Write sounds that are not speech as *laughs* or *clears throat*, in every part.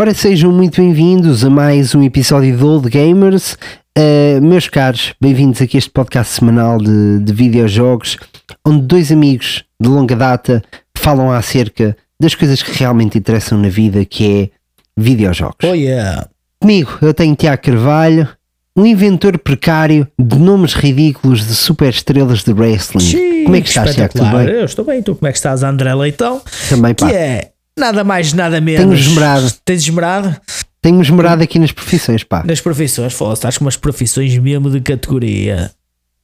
Ora, sejam muito bem-vindos a mais um episódio de Old Gamers. Uh, meus caros, bem-vindos aqui a este podcast semanal de, de videojogos, onde dois amigos de longa data falam acerca das coisas que realmente interessam na vida, que é videojogos. Oh yeah. Comigo, eu tenho Tiago Carvalho, um inventor precário de nomes ridículos de superestrelas de wrestling. Xiii, como é que estás, Tiago? Tudo bem? Eu estou bem, tu como é que estás, André Leitão? Também, pá. Que é nada mais, nada menos. Tenho esmerado. Tens esmerado Tenho esmerado aqui nas profissões, pá. nas profissões. Foda-se, estás com umas profissões mesmo de categoria.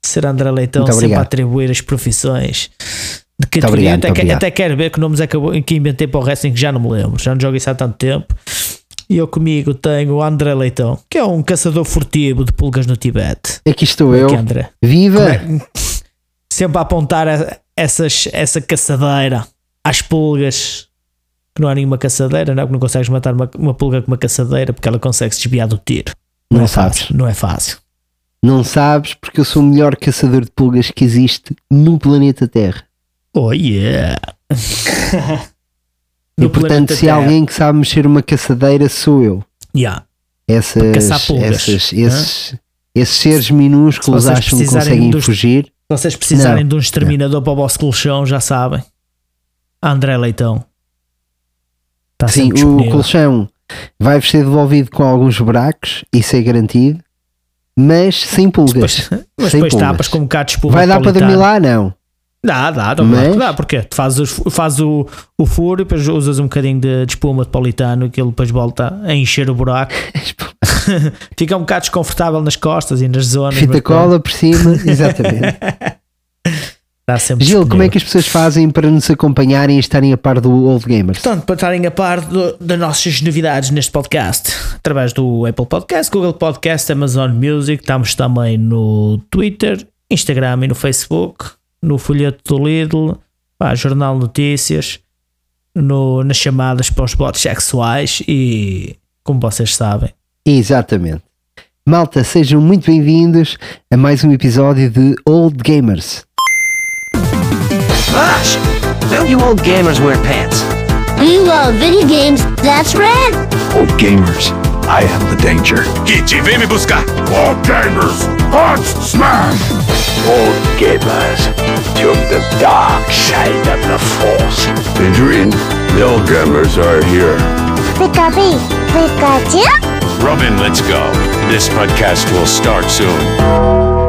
Ser André Leitão sempre a atribuir as profissões de categoria. obrigado, até, que- até quero ver que nomes acabou, que inventei para o wrestling que já não me lembro. Já não jogo isso há tanto tempo. E eu comigo tenho o André Leitão, que é um caçador furtivo de pulgas no Tibete. Aqui estou eu. Que André? Viva! Como é- sempre a apontar essas, essa caçadeira às pulgas. Que não há nenhuma caçadeira, não, que não consegues matar uma, uma pulga com uma caçadeira porque ela consegue se desviar do tiro. Não, Não é sabes. fácil, não é fácil. Não sabes porque eu sou o melhor caçador de pulgas que existe no planeta Terra. Oh yeah! *laughs* e portanto, se há alguém que sabe mexer uma caçadeira, sou eu. Yeah. Essas, caçar pulgas, essas- esses, esses seres minúsculos Se acham que conseguem dos- fugir. Se vocês precisarem Não. de um exterminador para o vosso colchão, já sabem. André Leitão. Está Sim, o colchão vai-vos ser devolvido com alguns buracos, isso é garantido, mas sem pulgas. Depois, *laughs* mas Sem depois pulgas. tapas com um bocado de espuma Vai dar para dormir lá? Não. Dá, dá, dá, Mas- dá, porque tu fazes, fazes o, o furo e depois usas um bocadinho de, de espuma de politano que ele depois volta a encher o buraco. *laughs* *laughs* Fica um bocado desconfortável nas costas e nas zonas. Fita cola por cima, exatamente. Dá sempre Gil, como é disponível. que as pessoas fazem para nos acompanharem e estarem a par do Old Gamers? Portanto, para estarem a par do- das nossas novidades neste podcast, através do Apple Podcast, Google Podcast, Amazon Music, estamos também no Twitter, Instagram e no Facebook, no folheto do Lidl, pá, Jornal Notícias, no- nas chamadas para os bots sexuais e, como vocês sabem, Exatamente. Malta, sejam muito bem-vindos a mais um episódio de Old Gamers. Gosh, don't you old gamers wear pants? Mm, we love video games, that's right. Old gamers, I am the danger. Kit, vem me buscar! Old gamers, punch smash! Old gamers, to the dark side of the force. Adrian, the old gamers are here. Pikachu, Pikachu. Robin, let's go. This podcast will start soon.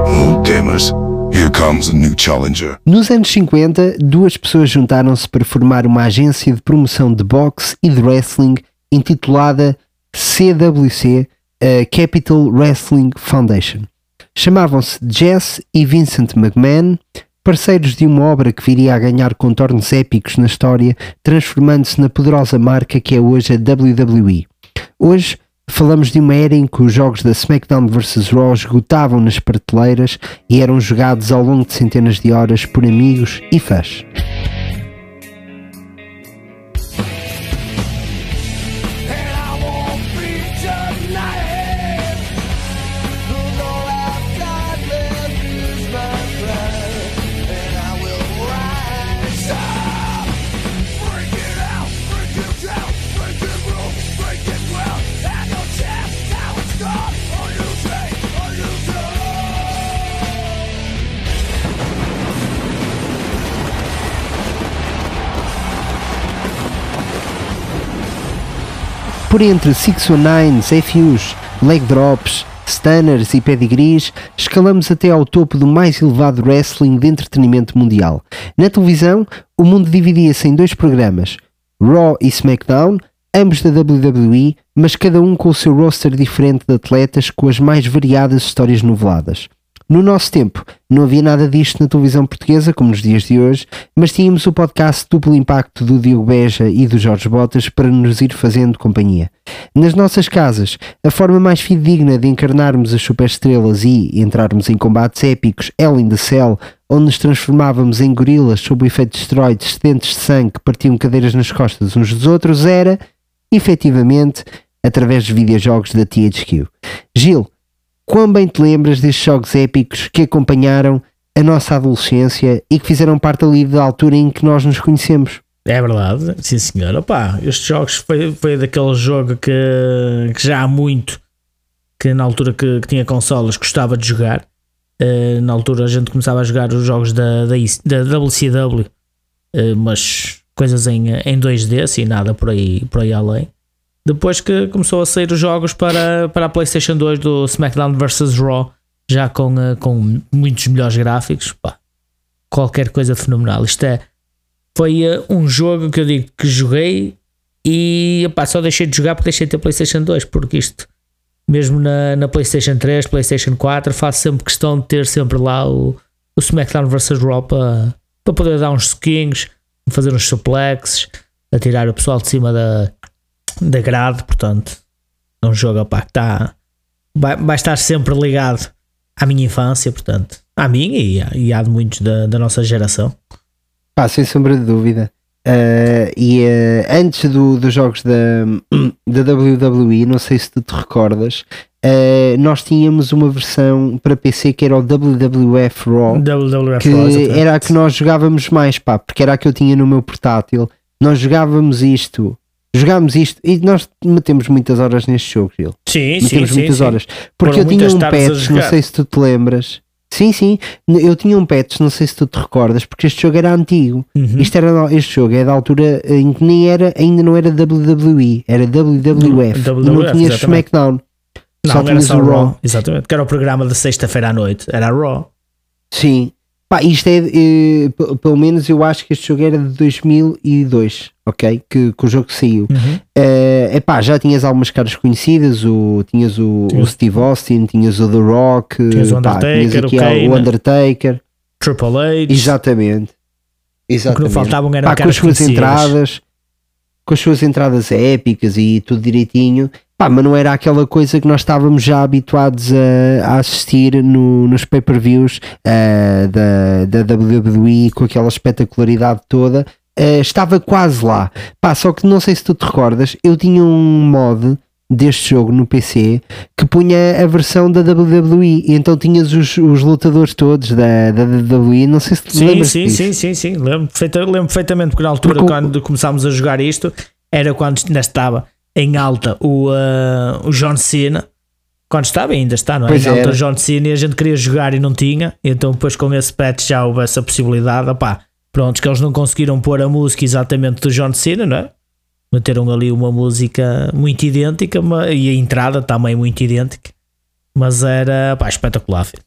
Old gamers, here comes a new challenger. Nos anos 50, duas pessoas juntaram-se para formar uma agência de promoção de boxe e de wrestling intitulada CWC, a Capital Wrestling Foundation. Chamavam-se Jess e Vincent McMahon, parceiros de uma obra que viria a ganhar contornos épicos na história, transformando-se na poderosa marca que é hoje a WWE. Hoje falamos de uma era em que os jogos da SmackDown vs Raw esgotavam nas prateleiras e eram jogados ao longo de centenas de horas por amigos e fãs. Por entre 619s, FUs, leg drops, stunners e pedigrees, escalamos até ao topo do mais elevado wrestling de entretenimento mundial. Na televisão, o mundo dividia-se em dois programas, Raw e SmackDown, ambos da WWE, mas cada um com o seu roster diferente de atletas com as mais variadas histórias noveladas. No nosso tempo, não havia nada disto na televisão portuguesa, como nos dias de hoje, mas tínhamos o podcast Duplo Impacto do Diogo Beja e do Jorge Botas para nos ir fazendo companhia. Nas nossas casas, a forma mais fidedigna de encarnarmos as superestrelas e entrarmos em combates épicos Hell in the Cell, onde nos transformávamos em gorilas sob o efeito de esteroides sedentes de sangue que partiam cadeiras nas costas uns dos outros, era, efetivamente, através dos videojogos da THQ. Gil, quão bem te lembras destes jogos épicos que acompanharam a nossa adolescência e que fizeram parte ali da altura em que nós nos conhecemos? É verdade, sim senhor. Opa, estes jogos foi, foi daquele jogo que, que já há muito, que na altura que, que tinha consolas gostava de jogar. Eh, na altura a gente começava a jogar os jogos da, da, da WCW, eh, mas coisas em, em 2D, assim, nada por aí, por aí além. Depois que começou a sair os jogos para, para a PlayStation 2 do SmackDown vs Raw, já com, eh, com muitos melhores gráficos, pá, qualquer coisa fenomenal. Isto é, foi eh, um jogo que eu digo que joguei e pá, só deixei de jogar porque deixei de ter PlayStation 2, porque isto, mesmo na, na PlayStation 3, PlayStation 4, faço sempre questão de ter sempre lá o, o SmackDown vs Raw para, para poder dar uns skins, fazer uns suplexes, a tirar o pessoal de cima da, da grade. Portanto, é um jogo pá, que está, vai, vai estar sempre ligado à minha infância, portanto, à minha e, à- e à de muitos da, da nossa geração. Pá, sem sombra de dúvida. Uh, e uh, antes do- dos jogos da, *clears throat* da WWE, não sei se tu te recordas, uh, nós tínhamos uma versão para PC que era o WWF Raw, WWF que Raw, era a que nós jogávamos mais, pá, porque era a que eu tinha no meu portátil. Nós jogávamos isto, jogámos isto e nós metemos muitas horas neste jogo, Gil. Sim, sim, Metemos sim. muitas sim. horas. Porque Foram eu tinha um a patch, não sei se tu te lembras. Sim, sim, eu tinha um patch, não sei se tu te recordas, porque este jogo era antigo. Uhum. Isto era, este jogo é da altura em que nem era, ainda não era WWE, era WWF. não WWF, tinhas exatamente. SmackDown. Não, só era tinhas só o Raw. Raw. Exatamente, que era o programa de sexta-feira à noite. Era Raw. Sim. Pá, isto é, eh, pelo menos eu acho que este jogo era de 2002, ok? Que, que o jogo saiu. Uhum. Eh, epá, já tinhas algumas caras conhecidas, o, tinhas o, o Steve Austin, tinhas o The Rock, Tinhas o pá, Undertaker, tinhas aqui o Undertaker, Triple H. exatamente. O que não Exatamente. faltavam eram Pá, com caras as suas conhecidas. entradas, com as suas entradas épicas e tudo direitinho, pá, mas não era aquela coisa que nós estávamos já habituados a, a assistir no- nos pay-per-views eh, da, da WWE com aquela espetacularidade toda. Eh, estava quase lá, pá, só que não sei se tu te recordas, eu tinha um mod deste jogo no PC que punha a versão da WWE e então tinhas os, os lutadores todos da, da WWE, não sei se te Sim, lembras sim, disso. sim, sim, sim. Lembro, perfeita- lembro perfeitamente porque na altura, Porque o- quando começámos a jogar isto, era quando ainda estava em alta o, ah, o John Cena. Quando estava, ainda está, não é? Pois em alta o John Cena e a gente queria jogar e não tinha. Então, depois com esse patch já houve essa possibilidade. Opá, pronto, que eles não conseguiram pôr a música exatamente do John Cena, não é? Meteram ali uma música muito idêntica e a entrada também muito idêntica, mas era pá, espetacular. filho.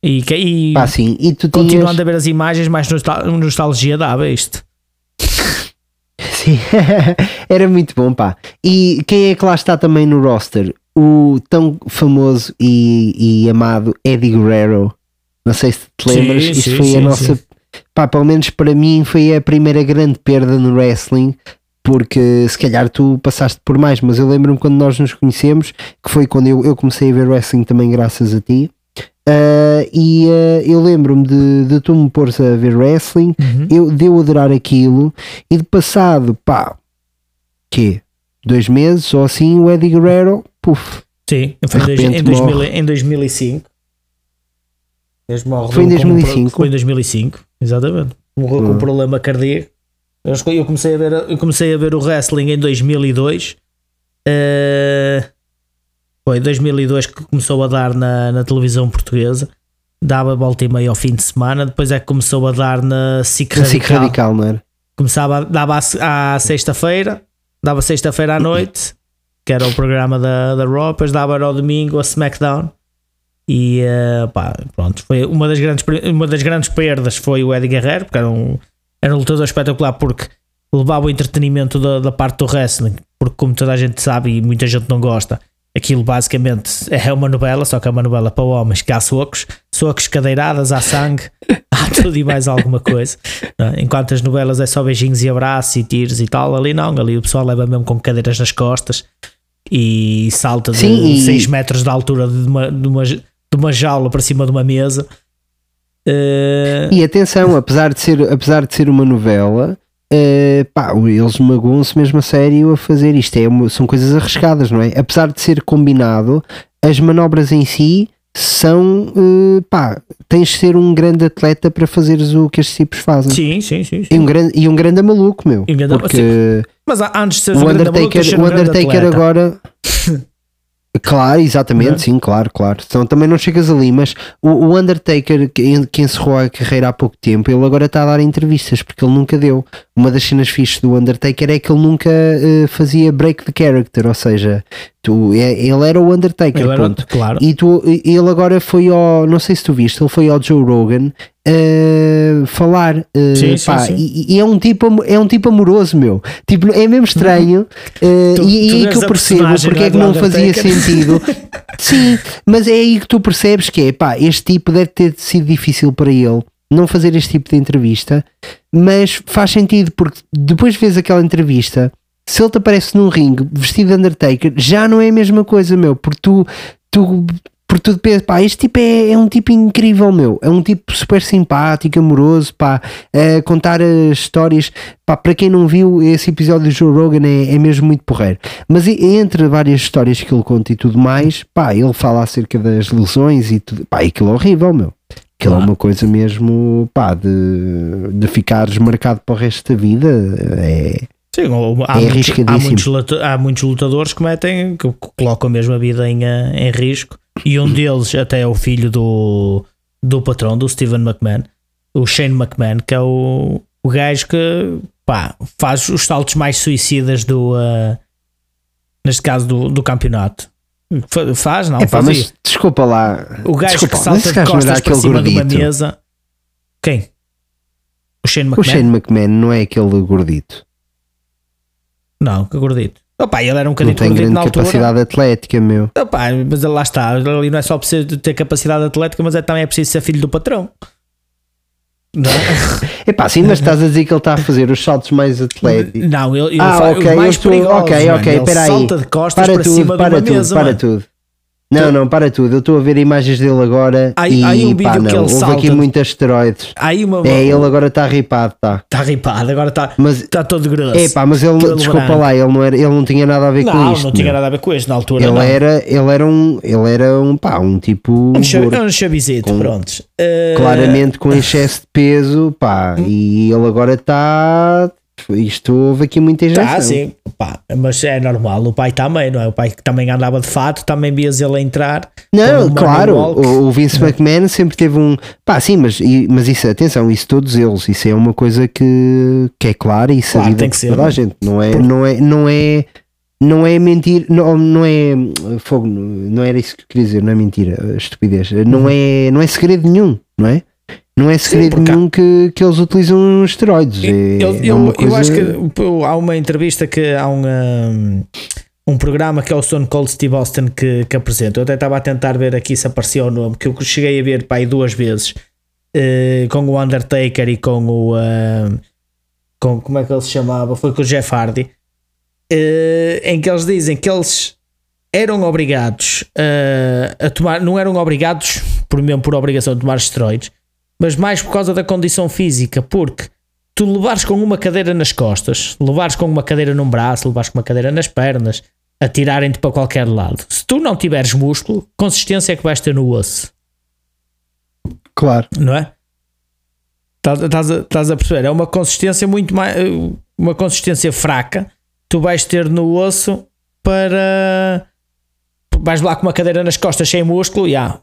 E, e Pá, sim, e tu tinhas... continuando a ver as imagens, mais nostal- nostalgia dava isto. *laughs* Sim, *laughs* era muito bom, pá. E quem é que lá está também no roster? O tão famoso e, e amado Eddie Guerrero. Não sei se te Sim, lembras, isto sim, foi a sim, nossa. sim. Pá, pelo menos para mim foi a primeira grande perda no wrestling. Porque se calhar tu passaste por mais, mas eu lembro-me quando nós nos conhecemos, que foi quando eu, eu comecei a ver wrestling também, graças a ti. Ah, e ah, eu lembro-me de, de tu me pôres a ver wrestling, Uhum. eu deu adorar aquilo e de passado, pá, quê? Dois meses ou assim, o Eddie Guerrero, puf, Sim, foi dois- repente em, 2000 morre. em 2005. Mesmo morre Foi em com um pro- 2005? Foi em 2005, exatamente. Morreu com Hum. um problema cardíaco. Eu comecei a ver, eu comecei a ver o wrestling em 2002. Eh, foi em 2002 que começou a dar na, na televisão portuguesa. Dava volta e meia ao fim de semana. Depois é que começou a dar na SIC Radical. radical, não era? Começava, dava à à sexta-feira, dava sexta-feira à noite, que era o programa da, da Raw, depois dava ao domingo a SmackDown. E eh, pá, pronto, foi uma das, grandes, uma das grandes perdas foi o Eddie Guerrero, porque era um, era um lutador espetacular, porque levava o entretenimento da, da parte do wrestling, porque como toda a gente sabe e muita gente não gosta, aquilo basicamente é uma novela, só que é uma novela para homens que há socos, socos, cadeiradas, há sangue, *laughs* há tudo e mais alguma coisa. é? Enquanto as novelas é só beijinhos e abraços e tiros e tal, ali não, ali o pessoal leva mesmo com cadeiras nas costas e salta de Sim, e- 6 metros de altura de uma, de, uma, de uma jaula para cima de uma mesa. Eh, E atenção, apesar de ser, apesar de ser uma novela, eh, pá, eles magoam-se mesmo a sério a fazer isto. É uma- são coisas arriscadas, não é? Apesar de ser combinado, as manobras em si são eh, pá, tens de ser um grande atleta para fazeres o que estes tipos fazem. Sim, sim, sim. sim. E um grande, e um grande maluco, meu. Um grande- porque Mas antes de seres o um grande maluco, Undertaker, um o Undertaker agora. Claro, exatamente, é? sim, claro, claro. Então também não chegas ali, mas o, o Undertaker que, que encerrou a carreira há pouco tempo, ele agora está a dar entrevistas porque ele nunca deu. Uma das cenas fixes do Undertaker é que ele nunca eh, fazia break the character, ou seja, tu, é- ele era o Undertaker, Ele era- claro. E tu, ele agora foi ao, não sei se tu viste, ele foi ao Joe Rogan eh, falar. eh, Sim, sim, pá, sim. E, e é, um tipo, é um tipo amoroso, meu. Tipo, é mesmo estranho. eh, Tu- e, tu e aí vês que eu percebo porque é, é que não fazia sentido. *laughs* Sim, mas é aí que tu percebes que é, pá, este tipo deve ter sido difícil para ele não fazer este tipo de entrevista, mas faz sentido porque depois vês aquela entrevista, se ele te aparece num ringue vestido de Undertaker, já não é a mesma coisa, meu, porque tu, tu porque tu pensas, pá, este tipo é, é um tipo incrível, meu, é um tipo super simpático, amoroso, pá, a contar as histórias, pá, para quem não viu, esse episódio do Joe Rogan é, é mesmo muito porreiro, mas entre várias histórias que ele conta e tudo mais, pá, ele fala acerca das lesões e tudo, pá, aquilo é horrível, meu. Aquilo é Claro. uma coisa mesmo, pá, de, de ficares marcado para o resto da vida. É, Sim, há, É muitos, há, muitos, há muitos lutadores que metem, que colocam mesmo a vida em, eh, em risco, e um deles até é o filho do, do patrão, do Steven McMahon, o Shane McMahon, que é o, o gajo que pá, faz os saltos mais suicidas do eh, neste caso do, do campeonato. Fa- Faz, não? é pá, mas desculpa lá. o gajo desculpa, que salta de costas para cima de uma gordito. mesa. Quem? O Shane O McMahon? Shane McMahon não é aquele gordito. Não, que gordito. Opa, ele era um bocadinho gordito grande na altura. capacidade atlética, meu. Opa, mas lá está, ali não é só preciso de ter capacidade atlética, mas é, também é preciso ser filho do patrão. Não, é? *laughs* É pá, sim, mas estás a dizer que ele está a fazer os saltos mais atléticos. não ele, ele Ah, faz ok, os mais estou. perigosos, Ok, ok, espera aí. salta de costas Para para, tudo, cima de para uma tudo, mesa, para mano. tudo. Não, não, para tudo. Eu estou a ver imagens dele agora Há- e há um pá, vídeo não, que ele houve salta aqui muitos esteroides. Há aí uma. É, ele agora está ripado, tá. Está ripado, agora está está todo grosso. É pá, mas ele, desculpa branco. lá, ele não, era, ele não tinha nada a ver com Não, isto. não tinha nada a ver com isto na altura. Ele não. era, ele era um, ele era um pá, um tipo um, cha- gordo, um chavizito, Com- pronto. Eh, claramente com excesso de peso, pá, *laughs* e ele agora está, isto houve aqui muita injeção. Tá, sim, pá, mas é normal. O pai também, não é? O pai que também andava de fato, também vias ele entrar. Não, claro, o, o Vince McMahon sempre teve um, pá, sim, mas, mas isso, atenção, isso todos eles, isso é uma coisa que, que é clara e sabida tem que ser, toda a não é? gente, não é, não é, não é, não é mentir, não, não é fogo, não era isso que eu queria dizer, não é mentira, estupidez, não é, não é segredo nenhum, não é? Não é segredo há- nenhum que, que eles utilizam esteroides. É, Eu, é eu, eu coisa- acho que há uma entrevista que há um, um, programa que é o Stone Cold Steve Austin que, que apresenta. Eu até estava a tentar ver aqui se aparecia o nome, que eu cheguei a ver pá, aí duas vezes eh, com o Undertaker e com o. ah, com, como é que ele se chamava? Foi com o Jeff Hardy, eh, em que eles dizem que eles eram obrigados a tomar, não eram obrigados por mesmo por obrigação de tomar esteroides, mas mais por causa da condição física, porque tu levares com uma cadeira nas costas, levares com uma cadeira num braço, levares com uma cadeira nas pernas, atirarem-te para qualquer lado. Se tu não tiveres músculo, consistência é que vais ter no osso, Claro, não é? Estás- a, estás a perceber? É uma consistência muito mais. Uma consistência fraca. Tu vais ter no osso para. Vais lá com uma cadeira nas costas sem músculo e ah,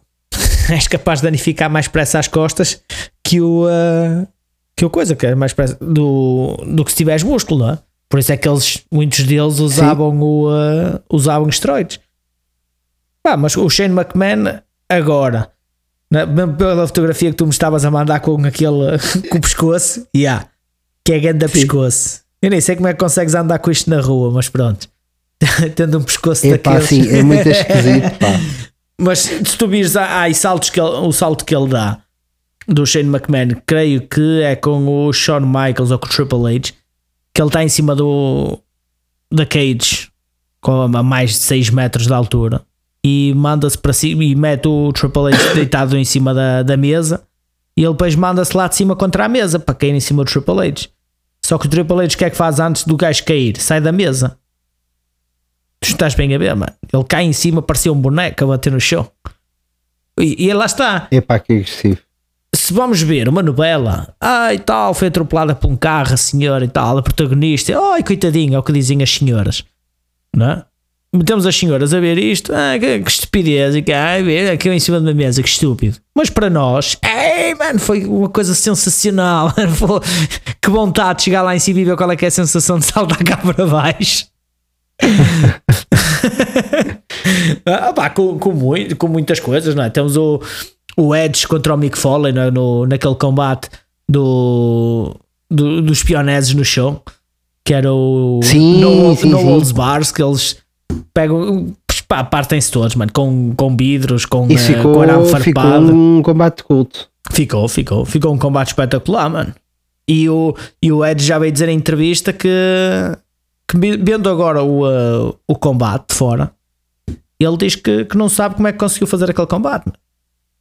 *laughs* és capaz de danificar mais pressa as costas que o. ah, que o coisa, que é mais pressa do, do que se tiveres músculo, não é? Por isso é que eles, muitos deles usavam, o, ah, usavam esteroides. Pá, mas o Shane McMahon agora, mesmo pela fotografia que tu me estavas a mandar com aquele *laughs* com o pescoço, yeah, que é grande pescoço. Eu nem sei como é que consegues andar com isto na rua, mas pronto. *laughs* Tendo um pescoço é pá, daqueles. sim, é muito esquisito, pá. Mas se tu vires há, saltos que ele- o salto que ele dá do Shane McMahon, creio que é com o Shawn Michaels ou com o Triple H, que ele está em cima do da cage com a mais de 6 metros de altura e manda-se para cima e mete o Triple H deitado em cima da, da mesa e ele depois manda-se lá de cima contra a mesa para cair em cima do Triple H. Só que o Triple H o que é que faz antes do gajo cair? Sai da mesa. Tu estás bem a ver, mano. Ele cai em cima, parecia um boneco a bater no chão. E, e lá está. Epá, que agressivo. Se vamos ver uma novela, ai tal, foi atropelada por um carro, a senhora e tal, a protagonista, ai coitadinha, é o que dizem as senhoras, não é? Metemos as senhoras a ver isto, ah, que, que estupidez, e que, ai, ver aqui em cima de uma mesa, que estúpido. Mas para nós, ei, mano, foi uma coisa sensacional. *laughs* Que vontade de chegar lá em cima e ver qual é que é a sensação de saltar cá para baixo. Ah, pá, com, com, muito, com muitas coisas, não é? Temos o, o Edge contra o Mick Foley é? no, naquele combate do, do, dos pioneses no chão, que era o Sim, No, sim, no sim. Bars, que eles pegam, pá, partem-se todos, mano, com, com vidros, com, Isso eh, ficou, com arame ficou farpado. um combate culto. Ficou, ficou, ficou um combate espetacular, mano. E o, e o Edge já veio dizer em entrevista que, que vendo agora o, uh, o combate de fora, ele diz que, que não sabe como é que conseguiu fazer aquele combate.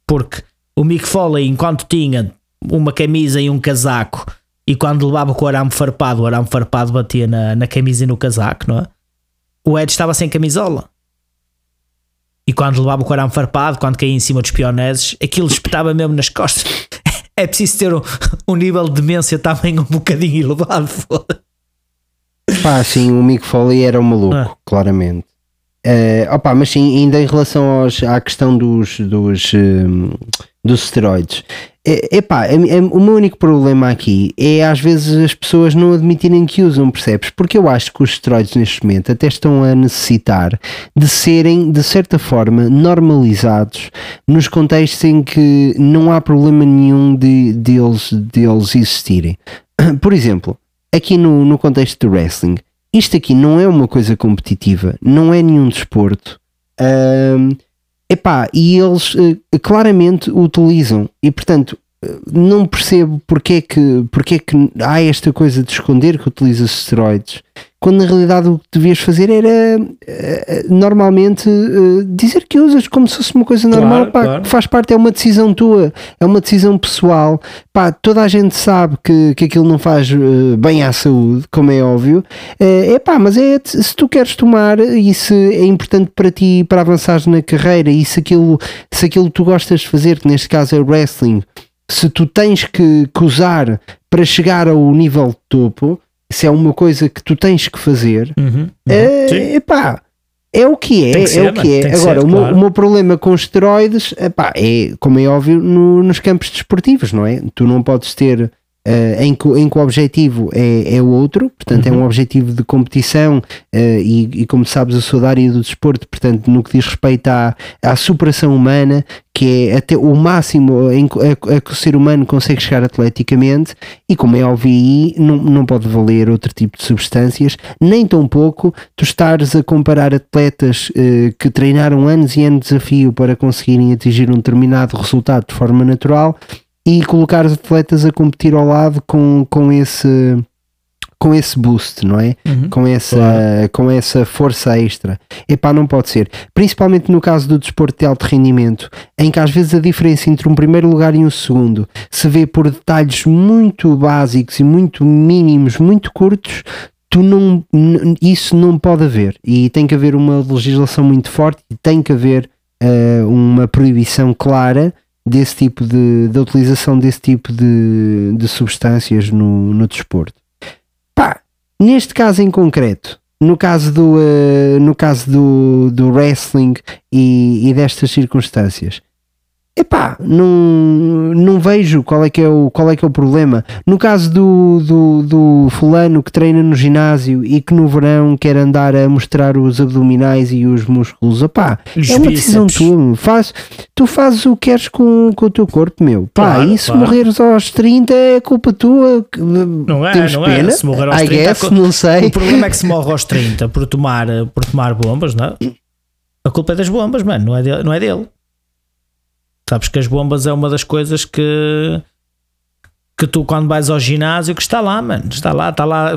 Porque o Mick Foley, enquanto tinha uma camisa e um casaco, e quando levava com o arame farpado, o arame farpado batia na, na camisa e no casaco, não é? O Edge estava sem camisola. E quando levava o arame farpado, quando caía em cima dos pioneses, aquilo espetava mesmo nas costas. *laughs* É preciso ter um, um nível de demência também um bocadinho elevado. foda. Pá, sim, o Mick Foley era um maluco, Ah. claramente. Eh, opa, mas sim, ainda em relação aos, à questão dos, dos, hum, dos esteroides, é, epá, é- é- o meu único problema aqui é às vezes as pessoas não admitirem que usam, percebes? Porque eu acho que os esteroides neste momento até estão a necessitar de serem, de certa forma, normalizados nos contextos em que não há problema nenhum de, de, eles, de eles existirem. *coughs* Por exemplo, aqui no, no contexto do wrestling, isto aqui não é uma coisa competitiva, não é nenhum desporto. Ahm, epá, e eles eh, claramente o utilizam e portanto não percebo porque é, que, porque é que há esta coisa de esconder que utiliza esteroides quando na realidade o que devias fazer era eh, normalmente eh, dizer que usas como se fosse uma coisa normal, Claro, pá, claro. que faz parte, é uma decisão tua, é uma decisão pessoal, pá, toda a gente sabe que, que aquilo não faz eh, bem à saúde, como é óbvio, é pá, mas é se tu queres tomar e se é importante para ti para avançares na carreira e se aquilo, se aquilo que tu gostas de fazer, que neste caso é o wrestling, se tu tens que, que usar para chegar ao nível de topo, se é uma coisa que tu tens que fazer, Uhum, é, epá, é o que é, que ser, é o que é. tem que Agora, ser, o, meu, claro. o meu problema com esteroides epá, é, como é óbvio, no- nos campos desportivos, não é? Tu não podes ter eh, em, que, em que o objetivo é, é o outro, portanto, é Uhum. um objetivo de competição eh, e, e, como sabes, eu sou da área do desporto, portanto, no que diz respeito à, à superação humana, que é até o máximo em que a, a que o ser humano consegue chegar atleticamente, e como é óbvio, aí não, não pode valer outro tipo de substâncias, nem tão pouco tu estares a comparar atletas eh, que treinaram anos e anos de desafio para conseguirem atingir um determinado resultado de forma natural e colocar os atletas a competir ao lado com, com esse com esse boost, não é? Uhum. Com essa, Claro. com essa força extra. Epá, não pode ser. Principalmente no caso do desporto de alto rendimento, em que às vezes a diferença entre um primeiro lugar e um segundo se vê por detalhes muito básicos e muito mínimos, muito curtos, tu não, isso não pode haver. E tem que haver uma legislação muito forte e tem que haver eh, uma proibição clara desse tipo de, da utilização desse tipo de, de substâncias no, no desporto. Pá, neste caso em concreto, no caso do, eh, no caso do, do wrestling e, e destas circunstâncias, epá, não, não vejo qual é, que é o, qual é que é o problema. No caso do, do, do fulano que treina no ginásio e que no verão quer andar a mostrar os abdominais e os músculos, opá, Os é uma decisão tua. Faz, tu fazes o que queres com, com o teu corpo, meu. Pá, Claro, e se claro. morreres aos 30 é culpa tua. Não é, temos não pena. é. Se morrer aos I 30, guess, não sei. O problema é que se morre aos 30 por tomar, por tomar bombas, não é? A culpa é das bombas, mano, não é dele. Não é dele. Sabes que as bombas é uma das coisas que que tu quando vais ao ginásio que está lá, mano, está lá, está lá.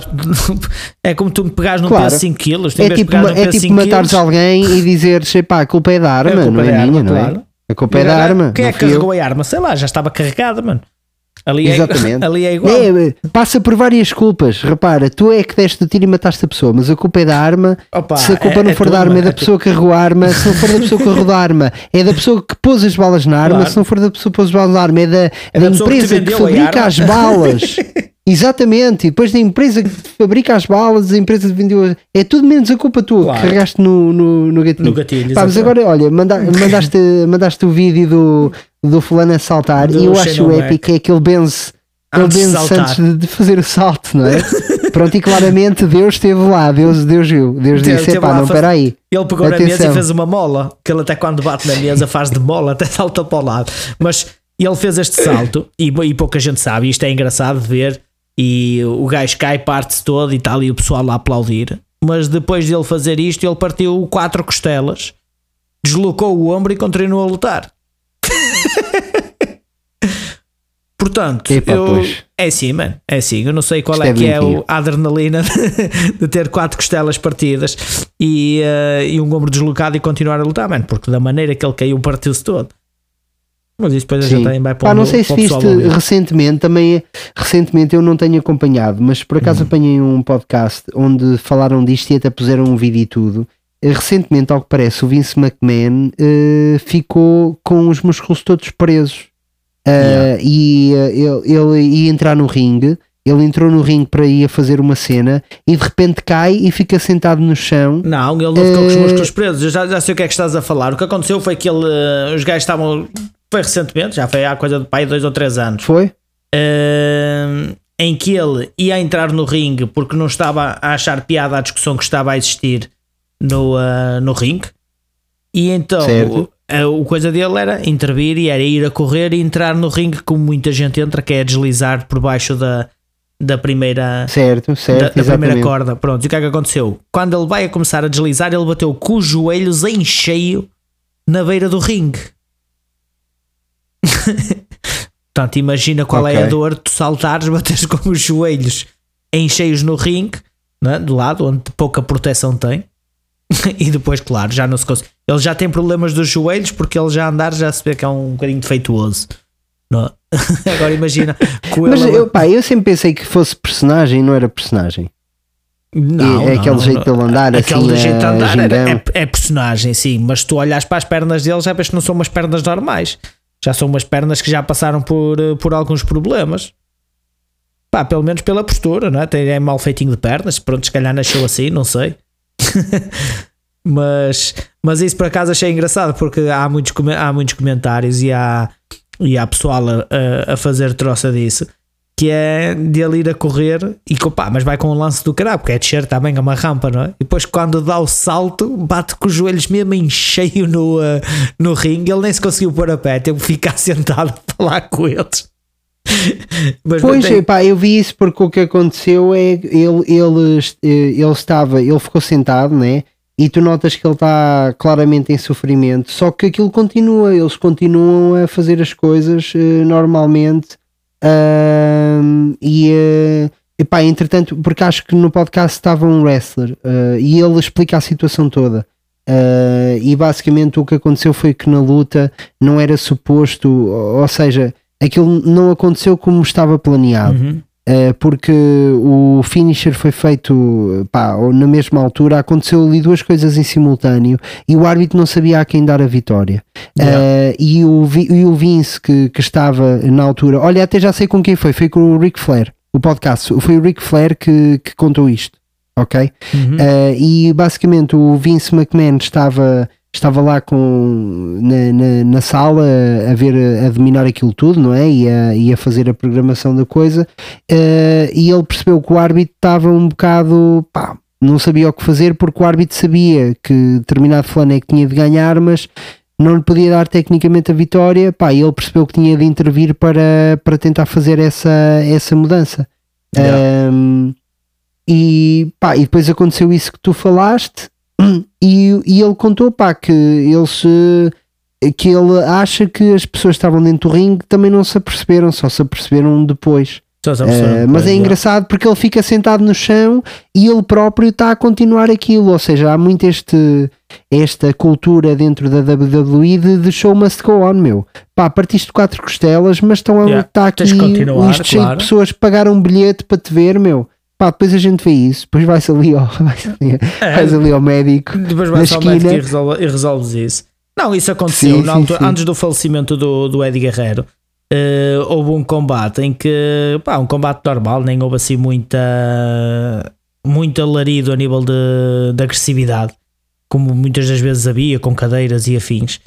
*laughs* É como tu me pegares num Claro. peso de 5 quilos, É tipo, ma- é peso de tipo 5 matares quilos, alguém e dizeres, epá, a culpa é da *laughs* arma, a culpa não é é da minha, arma, não é? claro. A culpa é da arma. Quem é que carregou a arma? Sei lá, já estava carregada, mano. Ali é, Exatamente. ali é igual. *laughs* É, passa por várias culpas. Repara, tu é que deste o tiro e mataste a pessoa, mas a culpa é da arma. Opa, se a culpa é- não é for da arma, é da é pessoa que arrou a arma. Se não for da pessoa que arrou a arma, é da pessoa que pôs as balas na arma. Claro. Se não for da pessoa que pôs as balas na arma, é da, É da da que empresa que, a fabrica as balas. *laughs* Exatamente, e depois da empresa que fabrica as balas, a empresa que vendeu. É tudo menos a culpa tua Claro. que carregaste no, no, no gatilho. No gatilho, Pá, mas agora, olha, manda- mandaste, mandaste o vídeo do, do fulano a saltar Do e eu acho épico é que ele benze, ele Antes de benze antes de, fazer o salto, não é? *laughs* Pronto, e claramente Deus esteve lá, Deus, Deus viu, Deus Teve- disse: a não, espera aí. Ele pegou na mesa Atenção. e fez uma mola, que ele até quando bate na mesa faz de mola, até salta para o lado. Mas ele fez este salto e, e pouca gente sabe, e isto é engraçado de ver. E o gajo cai, parte-se todo e está ali o pessoal lá a aplaudir. Mas depois de ele fazer isto, ele partiu quatro costelas, deslocou o ombro e continuou a lutar. *laughs* Portanto, Epá, eu, pois. é assim, mano. É assim. Eu não sei qual Isto é é que é o, a adrenalina de, *laughs* de ter quatro costelas partidas e, eh, e um ombro deslocado e continuar a lutar, mano. Porque da maneira que ele caiu, partiu-se todo. Mas isso depois gente Sim. também vai para Pá, não sei se viste recentemente, também recentemente eu não tenho acompanhado, mas por acaso apanhei um podcast onde falaram disto e até puseram um vídeo e tudo. Eh, Recentemente, ao que parece, o Vince McMahon eh, ficou com os músculos todos presos Eh, e eh, ele, ele ia entrar no ringue. Ele entrou no ringue para ir a fazer uma cena e de repente cai e fica sentado no chão. Não, ele não ficou com os músculos presos. Eu já, já sei o que é que estás a falar. O que aconteceu foi que ele, os gajos estavam. Foi recentemente, já foi há coisa de pai, dois ou três anos. Foi? eh, em que ele ia entrar no ringue porque não estava a achar piada a discussão que estava a existir no, eh, no ringue. E então Certo. a, o coisa dele era intervir e era ir a correr e entrar no ringue como muita gente entra, que é deslizar por baixo da, da primeira Certo, da, certo. da primeira exatamente. corda. Pronto, e o que é que aconteceu? Quando ele vai a começar a deslizar, ele bateu com os joelhos em cheio na beira do ringue. *laughs* Portanto, imagina qual é a dor de tu saltares, bateres com os joelhos em cheios no ringue, né, do lado onde pouca proteção tem. *laughs* e depois, claro, já não se consegue. Ele já tem problemas dos joelhos porque ele já andar já se vê que é um bocadinho defeituoso. Não é? *laughs* Agora imagina Mas eu, pá, eu sempre pensei que fosse personagem, não era personagem. Não, é não, aquele não, jeito não. de andar Aquele assim, jeito de andar é, é- é personagem, sim, mas tu olhas para as pernas dele, já vês que não são umas pernas normais. Já são umas pernas que já passaram por, eh, por alguns problemas. Pá, pelo menos pela postura, não é? Tem, é mal feitinho de pernas. Pronto, se calhar nasceu assim, não sei. *laughs* mas, mas isso por acaso achei engraçado porque há muitos, há muitos comentários e há, e há pessoal a- a fazer troça disso que é dele ir a correr e que, pá, mas vai com um lance do caralho, porque é descer também é uma rampa, não é? E depois quando dá o salto, bate com os joelhos mesmo em cheio no, uh, no ringue, ele nem se conseguiu pôr a pé, teve que ficar *laughs* sentado a falar com eles. Mas Pois, mantém- pá, eu vi isso porque o que aconteceu é ele, ele, ele estava, ele ficou sentado, né? E tu notas que ele está claramente em sofrimento, só que aquilo continua, eles continuam a fazer as coisas eh, normalmente. Ahm, e, eh, epá, entretanto, porque acho que no podcast estava um wrestler eh, e ele explica a situação toda. Uh, e basicamente o que aconteceu foi que na luta não era suposto, ou ou seja, aquilo não aconteceu como estava planeado, Uhum. Uh, porque o finisher foi feito pá, na mesma altura, aconteceu ali duas coisas em simultâneo e o árbitro não sabia a quem dar a vitória. Yeah. Uh, e, o, e o Vince que, que estava na altura, olha, até já sei com quem foi, foi com o Ric Flair, o podcast, foi o Ric Flair que, que contou isto, ok? Uhum. Uh, e basicamente o Vince McMahon estava, estava lá com, na, na, na sala a ver, a dominar aquilo tudo, não é? E a, e a fazer a programação da coisa. Uh, e ele percebeu que o árbitro estava um bocado, pá, não sabia o que fazer porque o árbitro sabia que determinado fulano é que tinha de ganhar, mas não lhe podia dar tecnicamente a vitória. Pá, e ele percebeu que tinha de intervir para, para tentar fazer essa, essa mudança. Yeah. Um, e, pá, e depois aconteceu isso que tu falaste e, e ele contou pá, que ele se que ele acha que as pessoas que estavam dentro do ringue também não se aperceberam, só se aperceberam depois. Uh, mas é engraçado porque ele fica sentado no chão e ele próprio está a continuar aquilo. Ou seja, há muito este, esta cultura dentro da WWE de, de show must go on, meu. Pá, partiste quatro costelas, mas estão a, Yeah, está aqui isto cheio claro. de pessoas que pagaram um bilhete para te ver, meu. Pá, depois a gente vê isso, depois vai-se ali, ao, *laughs* vai-se ali, É. vais ali ao médico. Depois na vai ao médico e, resolve, e resolves isso. Não, isso aconteceu Sim, sim, altura- sim. antes do falecimento do, do Eddie Guerrero. eh, houve um combate em que, pá, um combate normal, nem houve assim muita, muito alarido a nível de, de agressividade, como muitas das vezes havia, com cadeiras e afins.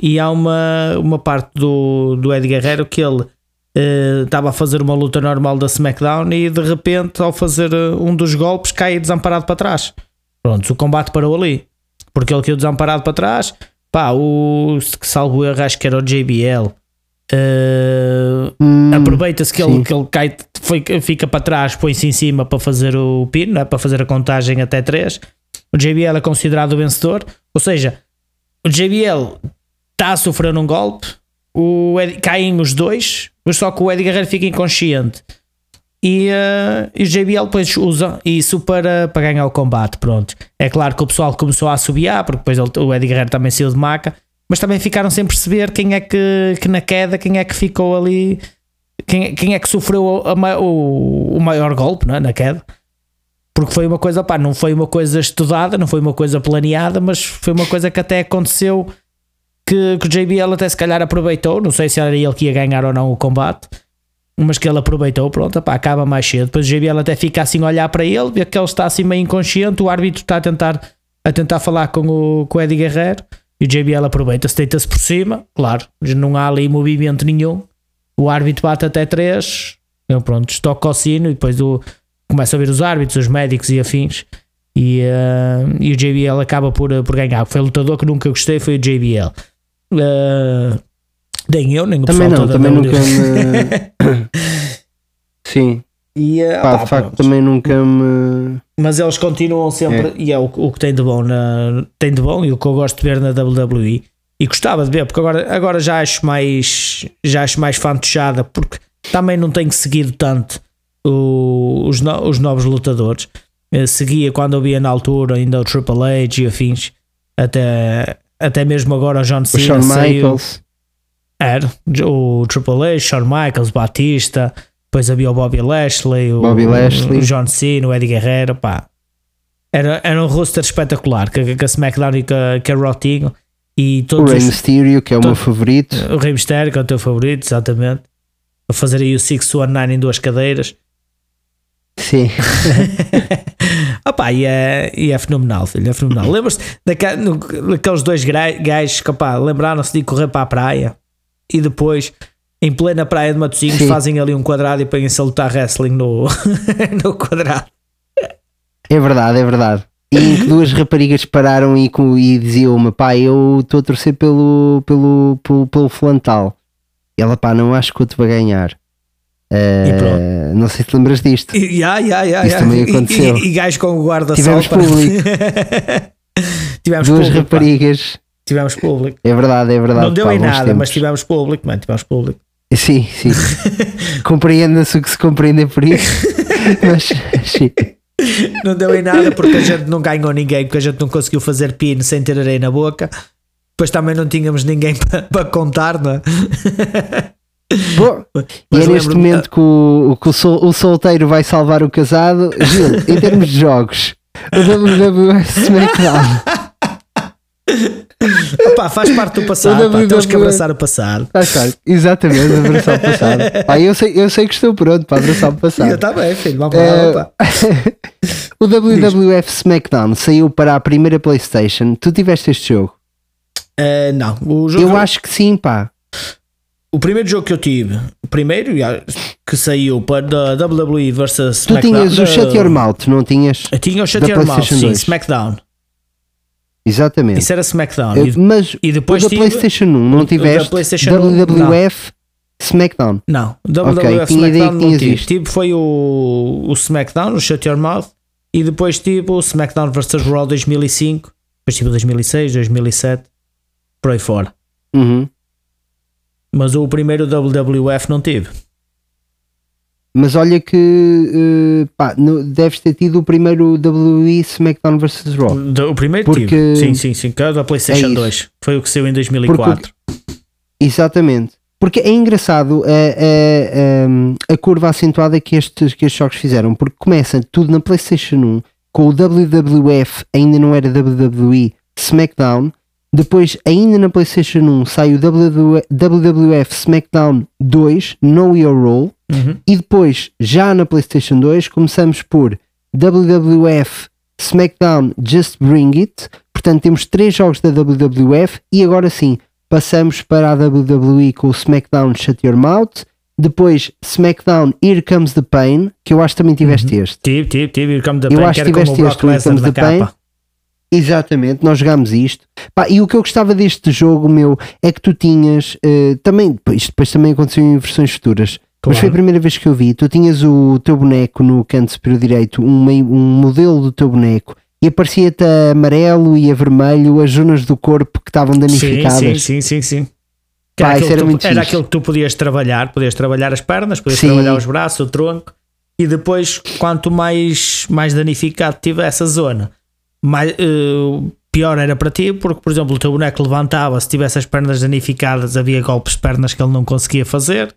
E há uma, uma parte do, do Eddie Guerrero que ele estava a fazer uma luta normal da SmackDown e de repente, ao fazer eh, um dos golpes, cai desamparado para trás. Pronto, o combate parou ali. Porque ele caiu desamparado para trás. Pá, o que salvo erro, acho que era o JBL. eh, Hum, Aproveita-se que ele, que ele cai, foi, fica para trás, põe-se em cima para fazer o pino, é? para fazer a contagem até 3. O JBL é considerado o vencedor. Ou seja, o JBL está a sofrer um golpe, o caem os dois, mas só que o Eddie Guerreiro fica inconsciente. E, eh, e o JBL depois usa isso para, para ganhar o combate. Pronto. É claro que o pessoal começou a assobiar, porque depois ele- o Eddie Guerreiro também saiu de maca, mas também ficaram sem perceber quem é que, que na queda, quem é que ficou ali, quem, quem é que sofreu a ma- o, o maior golpe não é? na queda. Porque foi uma coisa, pá, não foi uma coisa estudada, não foi uma coisa planeada, mas foi uma coisa que até aconteceu que, que o JBL até se calhar aproveitou. Não sei se era ele que ia ganhar ou não o combate, mas que ele aproveitou. Pronto, pá, acaba mais cedo. Depois o JBL até fica assim a olhar para ele, vê que ele está assim meio inconsciente. O árbitro está a tentar, a tentar falar com o, com o Eddie Guerreiro e o JBL aproveita-se, deita-se por cima. Claro, não há ali movimento nenhum. O árbitro bate até 3, eu, pronto, estoca o sino e depois o, começa a ver os árbitros, os médicos e afins. E, eh, e o JBL acaba por, por ganhar. Foi o lutador que nunca gostei, foi o JBL. Eh, nem eu, nem o Também pessoal não, toda também nunca me. *coughs* Sim, E, eh, pá, de facto pronto. também nunca me. Mas eles continuam sempre, e é o, o que tem de bom na, tem de bom e o que eu gosto de ver na WWE. E gostava de ver, porque agora, agora já acho mais já acho mais fantochada, porque também não tenho seguido tanto o- os, no- os novos lutadores. Eh, seguia quando eu via na altura ainda o Triple H e afins, até, até mesmo agora o John O Cena Shawn saiu. Michaels. Era o Triple H, Shawn Michaels, Batista, depois havia o Bobby Lashley, o, Bobby Lashley. o John Cena, o Eddie Guerrero, pá. Era, era um roster espetacular que, que a SmackDown e que, a- que a Raw tinham. E O todos Rey os, Mysterio, que é o meu favorito. o Rey Mysterio, que é o teu favorito, exatamente. A fazer aí o 619 em duas cadeiras. Sim. *laughs* Opá, e é, e é fenomenal, filho, é fenomenal. *laughs* Lembras-te daqueles dois gajos que opá, lembraram-se de correr para a praia e depois, em plena praia de Matosinhos, fazem ali um quadrado e põem-se a lutar wrestling no, *laughs* no quadrado. É verdade, é verdade. E em que duas raparigas pararam e, e diziam uma pá, eu estou a torcer pelo, pelo, pelo, pelo Flantal. E ela, pá, não acho que eu te vai ganhar. Eh, não sei se te lembras disto. E, ya, ya, ya, Isso também E- aconteceu. E, e gajos com o guarda-sol. Tivemos público. *laughs* tivemos Duas público. pá. raparigas. Tivemos público. É verdade, é verdade. Não deu pá, em nada, tempos. mas tivemos público, mano, tivemos público. Sim, sim. *laughs* Compreenda-se o que se compreende por isso. *laughs* mas sim. Não deu em nada porque a gente não ganhou ninguém, porque a gente não conseguiu fazer pino sem ter areia na boca. Depois também não tínhamos ninguém para para contar, não é? Bom, e é neste momento que, o, que o, sol- o solteiro vai salvar o casado. Gil, em termos de jogos, o WWF SmackDown. *laughs* Opá, faz parte do passado, pá, temos que WWE. abraçar o passado. Ah, claro, exatamente, abraçar o passado. *laughs* Pá, eu, sei, eu sei que estou pronto para abraçar o passado. eu também, filho, vamos lá, Eh, opa. *laughs* o WWF SmackDown saiu para a primeira PlayStation. Tu tiveste este jogo? Eh, não, o, jogo, Eu acho que sim, pá. O primeiro jogo que eu tive, o primeiro que saiu para da WWE versus Tu SmackDown. tinhas o Shut Your Mouth, não tinhas? Eu tinha o Shut Your Mouth, sim, 2. SmackDown. Exatamente. Isso era SmackDown. Eu- mas e depois o da tive- PlayStation 1 não tiveste PlayStation 1, WWF SmackDown. Não, WWF ideia SmackDown não tive. Tive foi o, o SmackDown, o Shut Your Mouth, e depois tive o SmackDown vs Raw 2005, depois tive o 2006, 2007, por aí fora. Uhum. Mas o primeiro WWF não tive. Mas olha que eh, pá, no- deves ter tido o primeiro WWE SmackDown vs Raw. O primeiro Porque- tive. Sim, sim, sim. Que era da PlayStation É isso. 2. Foi o que saiu em 2004. Exatamente. Porque é engraçado a, a, a, a curva acentuada que estes, que estes jogos fizeram, porque começa tudo na PlayStation 1 com o WWF, ainda não era WWE, SmackDown. Depois, ainda na PlayStation 1, sai o WW WWF SmackDown 2, Know Your Role. Uhum. E depois, já na PlayStation 2, começamos por WWF SmackDown Just Bring It. Portanto, temos três jogos da WWF e agora sim passamos para a WWE com o SmackDown Shut Your Mouth. Depois, SmackDown Here Comes the Pain, que eu acho que também tiveste este. Tive, tive, tive. Here Come the Eu Pain, acho que tiveste este, Here Comes the Pain. Exatamente, nós jogámos isto. Pá, e o que eu gostava deste jogo, meu, é que tu tinhas eh, também, isto depois também aconteceu em versões futuras, mas Claro. foi a primeira vez que eu vi. Tu tinhas o teu boneco no canto superior direito, um, um modelo do teu boneco, e aparecia-te a amarelo e a vermelho as zonas do corpo que estavam Sim, danificadas. sim, sim, sim, sim. Que Pá, era, aquilo que tu, era aquilo que tu podias trabalhar, podias trabalhar as pernas, podias Sim. trabalhar os braços, o tronco, e depois, quanto mais, mais danificado tiver essa zona, mais, eh, pior era para ti, porque, por exemplo, o teu boneco levantava, se tivesse as pernas danificadas, havia golpes de pernas que ele não conseguia fazer.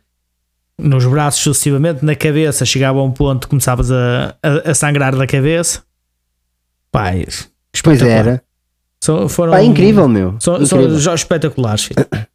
Nos braços, sucessivamente, na cabeça, chegava a um ponto que começavas a, a, a sangrar da cabeça. Pá, isso, Pois era. São- foram, Pá, incrível, meu. São, são Incrível. jogos espetaculares. filho. *coughs*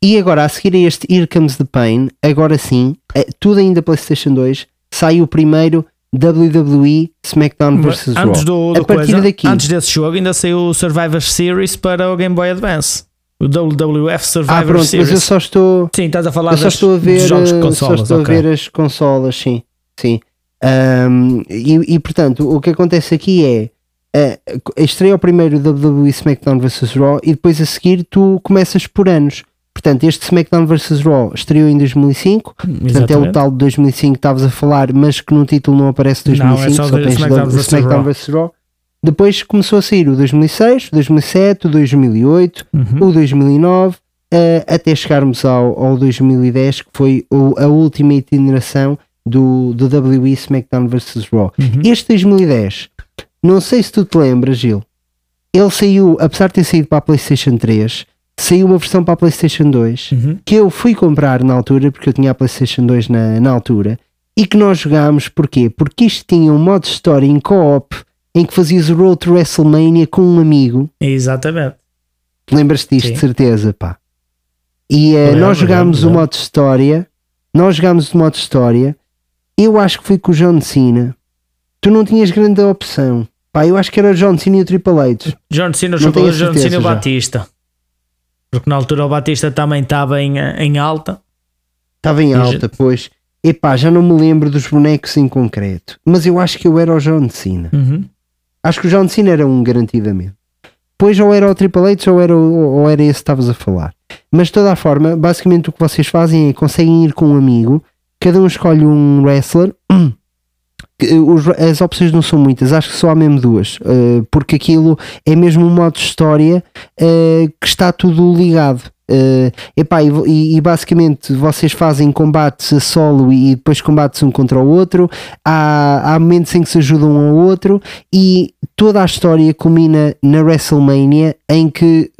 E agora, a seguir a este Here Comes the Pain, agora sim, é, tudo ainda PlayStation 2, sai o primeiro WWE SmackDown vs. Raw. antes, do, do a partir coisa, daqui, antes desse jogo ainda saiu o Survivor Series para o Game Boy Advance. O WWF Survivor ah, pronto, Series. mas eu só estou. Sim, estás a falar Eu só das- estou a ver, dos jogos de eh, consolas. só estou ok. a ver as consolas, sim. sim. Ahm, e, e, portanto, o que acontece aqui é eh, estreia o primeiro WWE SmackDown vs Raw e depois a seguir tu começas por anos. Portanto, este SmackDown vs Raw estreou em 2005, portanto é o Exatamente. tal de 2005 que estavas a falar, mas que no título não aparece Não, 2005, é só só tens SmackDown do-. SmackDown vs Raw. Depois começou a sair o 2006, o 2007, o 2008, Uhum. o 2009, eh, até chegarmos ao, ao 2010, que foi o- a última itineração do, do WWE SmackDown vs. Raw. Uhum. Este 2010, não sei se tu te lembras, Gil, ele saiu, apesar de ter saído para a PlayStation 3, saiu uma versão para a PlayStation 2 Uhum. que eu fui comprar na altura, porque eu tinha a PlayStation 2 na, na altura, e que nós jogámos, porquê? Porque isto tinha um modo de história em co-op em que fazias o Road to WrestleMania com um amigo. Exatamente. Lembras-te disto, Sim. de certeza, pá. E eh, Lembro, nós jogámos lembro, o modo de história, nós jogámos o modo de história, eu acho que foi com o John Cena. Tu não tinhas grande opção. Pá, eu acho que era o John Cena e o Triple H. John Cena, a John Cena e o. Batista. Porque na altura o Batista também estava em, em alta. Estava em E alta, pois. Epá, já não me lembro dos bonecos em concreto. Mas eu acho que eu era o John Cena. Uhum. Acho que o John Cena era um garantidamente. Pois ou era o Triple H ou era, ou era esse que estavas a falar. Mas de toda a forma, basicamente o que vocês fazem é conseguem ir com um amigo, cada um escolhe um wrestler. *clears throat* eh, as opções não são muitas, acho que só há mesmo duas, eh, porque aquilo é mesmo um modo de história eh, que está tudo ligado. Eh, epá, e, e, basicamente vocês fazem combates a solo e depois combates um contra o outro. Há, há momentos em que se ajudam um ao outro e toda a história culmina na WrestleMania em que,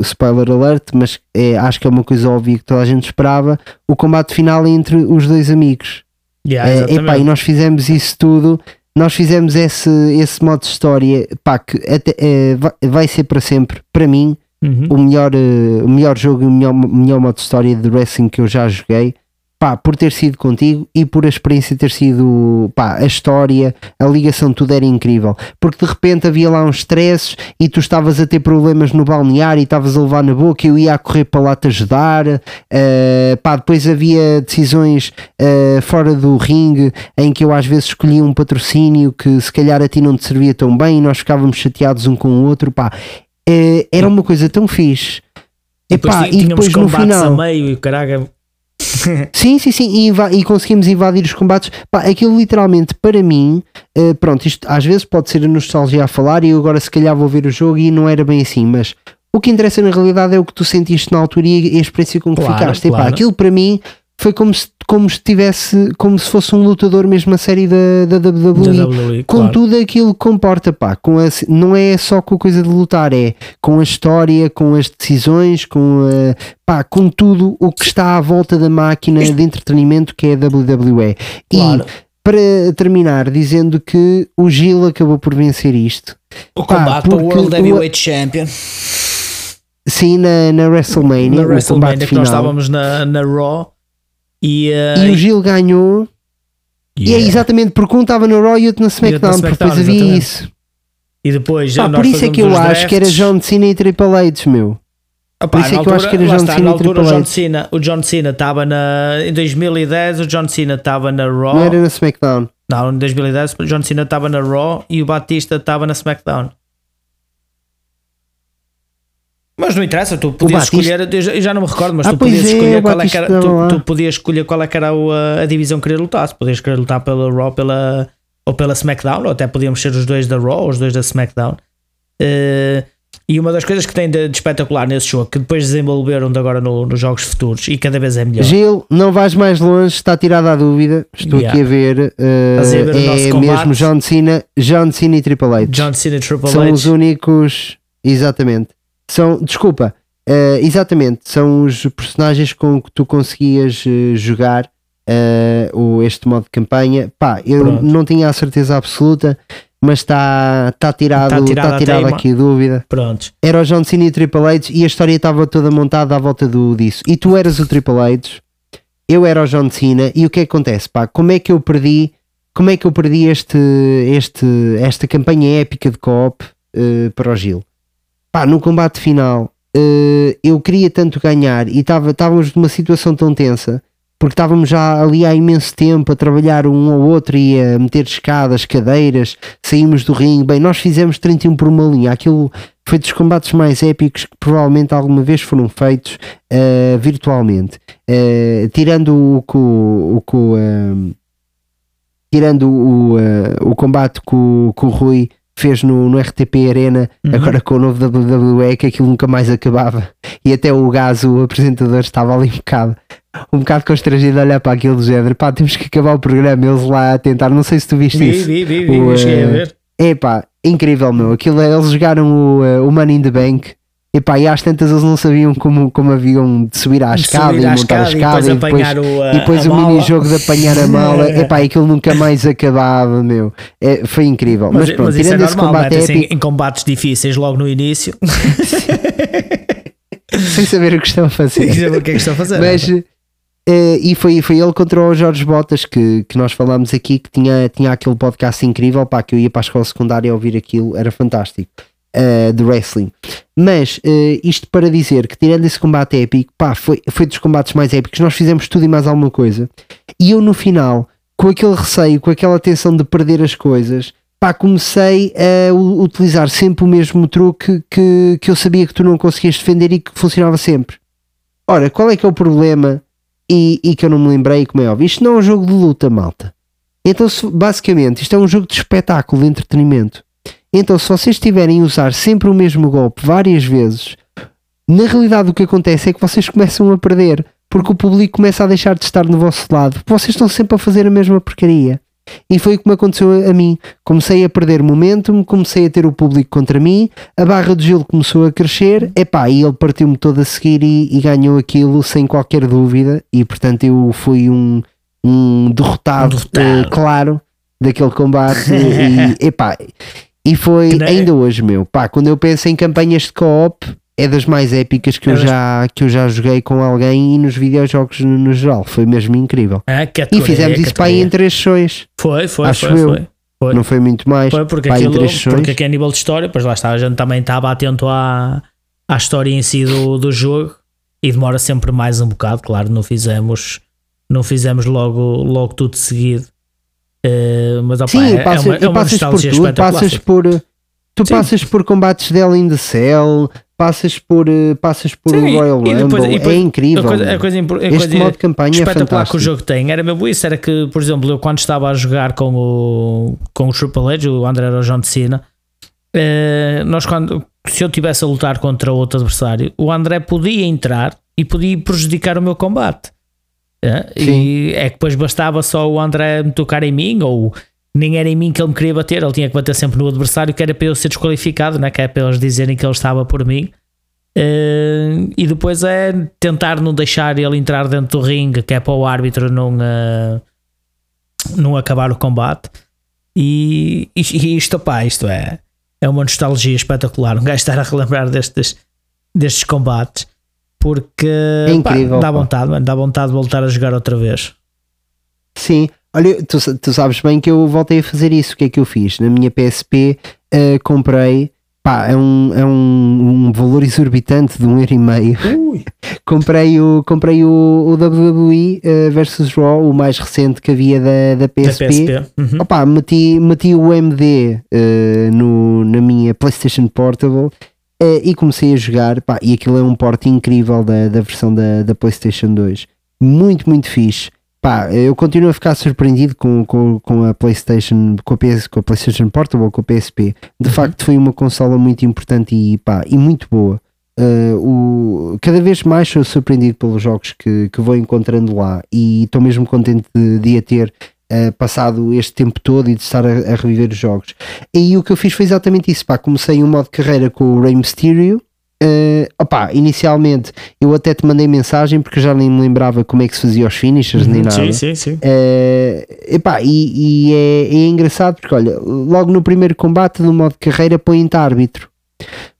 spoiler alert, mas é, acho que é uma coisa óbvia que toda a gente esperava, o combate final é entre os dois amigos. Yeah, Eh, epá, e nós fizemos isso tudo, nós fizemos esse, esse modo de história, pá, que até, eh, vai, ser para sempre, para mim, Uhum. o melhor, eh, o melhor jogo e o melhor, melhor modo de história de wrestling que eu já joguei. Pá, por ter sido contigo e por a experiência ter sido, pá, a história, a ligação, tudo era incrível. Porque de repente havia lá uns stresses e tu estavas a ter problemas no balneário e estavas a levar na boca e eu ia a correr para lá te ajudar. eh, pá, depois havia decisões eh, fora do ringue em que eu às vezes escolhia um patrocínio que se calhar a ti não te servia tão bem e nós ficávamos chateados um com o outro. Pá, eh, era uma coisa tão fixe. E depois, e depois no final. a meio e o caralho. *laughs* Sim, sim, sim, e, e conseguimos invadir os combates. Pá, aquilo literalmente para mim, eh, pronto, isto às vezes pode ser a nostalgia a falar e eu agora se calhar vou ver o jogo e não era bem assim, mas o que interessa na realidade é o que tu sentiste na altura e a experiência com que Claro, ficaste. Claro. aquilo para mim foi como se, como se tivesse, como se fosse um lutador mesmo a série da, da WWE. Da WWE, com claro. tudo aquilo que comporta, pá, com a, não é só com a coisa de lutar, é com a história, com as decisões, com a, pá, com tudo o que está à volta da máquina de entretenimento que é a WWE. Claro. E para terminar, dizendo que o Gil acabou por vencer isto. O Pá, combate para o World o- Heavyweight Champion. Sim, na, na WrestleMania, Na WrestleMania que nós estávamos na, na Raw. E, uh, E o Gil ganhou. E é yeah. exatamente porque um estava no Raw e outro na na SmackDown, porque SmackDown, depois havia isso. E depois Pá, por isso é que eu acho que era. John Cena e Triple H, meu. Ah, Por isso é que eu acho que era John está, Cena na e altura, John H. Cena, o John Cena estava na. Em 2010, o John Cena estava na Raw. Não era na SmackDown. Não, em 2010, o John Cena estava na Raw e o Batista estava na SmackDown. Mas não interessa, tu podias escolher, eu já- não me recordo, mas Ah, tu podias é, escolher qual é que era, tu, tu podias escolher qual é que era a, a divisão que querer lutar. Se podias querer lutar pela Raw pela, ou pela SmackDown, ou até podíamos ser os dois da Raw ou os dois da SmackDown. Eh, e uma das coisas que tem de, de espetacular nesse jogo, que depois desenvolveram de agora no- nos jogos futuros e cada vez é melhor. Gil, não vais mais longe, está tirada a dúvida. Estou Yeah. aqui a ver. eh, Estás a ver é mesmo John Cena, John Cena e Triple H. John Cena e Triple são H. os únicos. Exatamente. São, desculpa, eh, exatamente. São os personagens com que tu conseguias eh, jogar eh, o, este modo de campanha. Pá, eu Pronto. não tinha a certeza absoluta, mas está tá tirado, Tá tirada a tirado aqui a dúvida. Prontos. Era o John Cena e o Triple H e a história estava toda montada à volta do, disso. E tu eras o Triple H, eu era o John Cena e o que é que acontece? Pá, como é que eu perdi? Como é que eu perdi este, este, esta campanha épica de co-op eh, para o Gil? Pá, no combate final eh, eu queria tanto ganhar e estávamos numa situação tão tensa porque estávamos já ali há imenso tempo a trabalhar um ao outro e a meter escadas, cadeiras, saímos do ringue. Bem, nós fizemos 31 por uma linha. Aquilo foi dos combates mais épicos que provavelmente alguma vez foram feitos eh, virtualmente. Eh, tirando o o, o eh, tirando o, o combate o, que o Rui fez no, no RTP Arena, Uhum. agora com o novo WWE, que aquilo nunca mais acabava. E até o Gaso, o apresentador, estava ali um bocado, um bocado constrangido a olhar para aquilo do género. Pá, temos que acabar o programa. Eles lá a tentar, não sei se tu viste Vi, isso. vi, vi, vi, O, cheguei a eh, ver. Epá, incrível, meu. Aquilo, eles jogaram o, eh, o Money in the Bank. Epá, e às tantas eles não sabiam como, como haviam de subir à escada subir e à montar a escada e depois e depois, o, a- e depois o mini-jogo de apanhar a mala. *laughs* Epá, aquilo nunca mais acabava, meu. É, foi incrível. Mas, Mas, pronto, mas é tirando esse normal, combate metem-se em, épico, em combates difíceis logo no início. *laughs* sem saber o que estão a fazer. Sem saber o que é que estão a fazer. Mas, eh, e foi, foi ele contra o Jorge Botas que, que nós falámos aqui, que tinha, tinha aquele podcast incrível, pá, que eu ia para a escola secundária ouvir aquilo, era fantástico, eh, de wrestling. Mas eh, isto para dizer que tirando esse combate épico, pá, foi, foi dos combates mais épicos, nós fizemos tudo e mais alguma coisa, e eu no final, com aquele receio, com aquela tensão de perder as coisas, pá, comecei a utilizar sempre o mesmo truque que, que eu sabia que tu não conseguias defender e que funcionava sempre. Ora, qual é que é o problema? E, e que eu não me lembrei, como é óbvio, isto não é um jogo de luta, malta. Então, basicamente, isto é um jogo de espetáculo, de entretenimento. Então, se vocês estiverem a usar sempre o mesmo golpe várias vezes, na realidade o que acontece é que vocês começam a perder, porque o público começa a deixar de estar no vosso lado, porque vocês estão sempre a fazer a mesma porcaria. E foi o que me aconteceu a, mim. Comecei a perder momentum, comecei a ter o público contra mim, a barra do gelo começou a crescer, epá, e ele partiu-me todo a seguir e, e ganhou aquilo sem qualquer dúvida, e portanto eu fui um, um derrotado, Um derrotado. eh, claro daquele combate e, *laughs* epá, e foi nem- ainda hoje, meu, pá, quando eu penso em campanhas de co-op é das mais épicas que eu, É das- já, que eu já joguei com alguém e nos videojogos no, no geral, foi mesmo incrível. Ah, E fizemos isso para aí em três sessões, Foi, foi, acho foi, eu. foi. Foi. não foi muito mais, Foi porque pá, aquilo, porque aqui a nível de história, pois lá está, a gente também estava atento à, à história em si do, do jogo e demora sempre mais um bocado, claro, não fizemos, não fizemos logo, logo tudo seguido. Eh, mas opa, Sim, é, e passas, é uma, é e uma passas por tudo, passas por tu Sim. passas por combates dela in the Cell, passas por eh, passas por Sim, Royal e depois- Rumble, e depois é incrível. A coisa, a coisa, a este coisa modo de campanha é espetacular fantástico. que o jogo tem era mesmo isso, era que, por exemplo, eu quando estava a jogar com o, com o Triple H, o André era o John Cena, eh, nós quando, se eu tivesse a lutar contra outro adversário, o André podia entrar e podia prejudicar o meu combate. É, e é que depois bastava só o André me tocar em mim, ou nem era em mim que ele me queria bater, ele tinha que bater sempre no adversário, que era para eu ser desqualificado, né? que é para eles dizerem que ele estava por mim. Eh, e depois é tentar não deixar ele entrar dentro do ringue, que é para o árbitro não, eh, não acabar o combate. E, e, e isto, pá, isto é, é uma nostalgia espetacular. Um gajo estar a relembrar destes, destes combates porque É incrível, pá, dá vontade, mano, dá vontade de voltar a jogar outra vez. Sim, olha, tu, tu sabes bem que eu voltei a fazer isso. O que é que eu fiz? Na minha PSP eh, comprei, pá, é um, é um, um valor exorbitante de um euro e meio. *laughs* comprei o, comprei o, o WWE eh, versus Raw, o mais recente que havia da, da Da PSP. PSP. Uhum. Opa, meti, meti o MD eh, no, na minha PlayStation Portable eh, e comecei a jogar. Pá, e aquilo é um porte incrível da, da versão da, da PlayStation 2. Muito, muito fixe. Pá, eu continuo a ficar surpreendido com, com, com a PlayStation, com a, PS, com a PlayStation Portable, com a PSP. De facto, foi uma consola muito importante e, pá, e muito boa. Uh, o, cada vez mais sou surpreendido pelos jogos que, que vou encontrando lá e estou mesmo contente de, de a ter uh, passado este tempo todo e de estar a, a reviver os jogos. E o que eu fiz foi exatamente isso. Pá, comecei um modo de carreira com o Rey Mysterio. Uh, opá, inicialmente eu até te mandei mensagem porque já nem me lembrava como é que se fazia os finishers nem nada. Sim, sim, sim. Eh, epá, e, e é, é engraçado porque, olha, logo no primeiro combate do modo de carreira põe-te árbitro.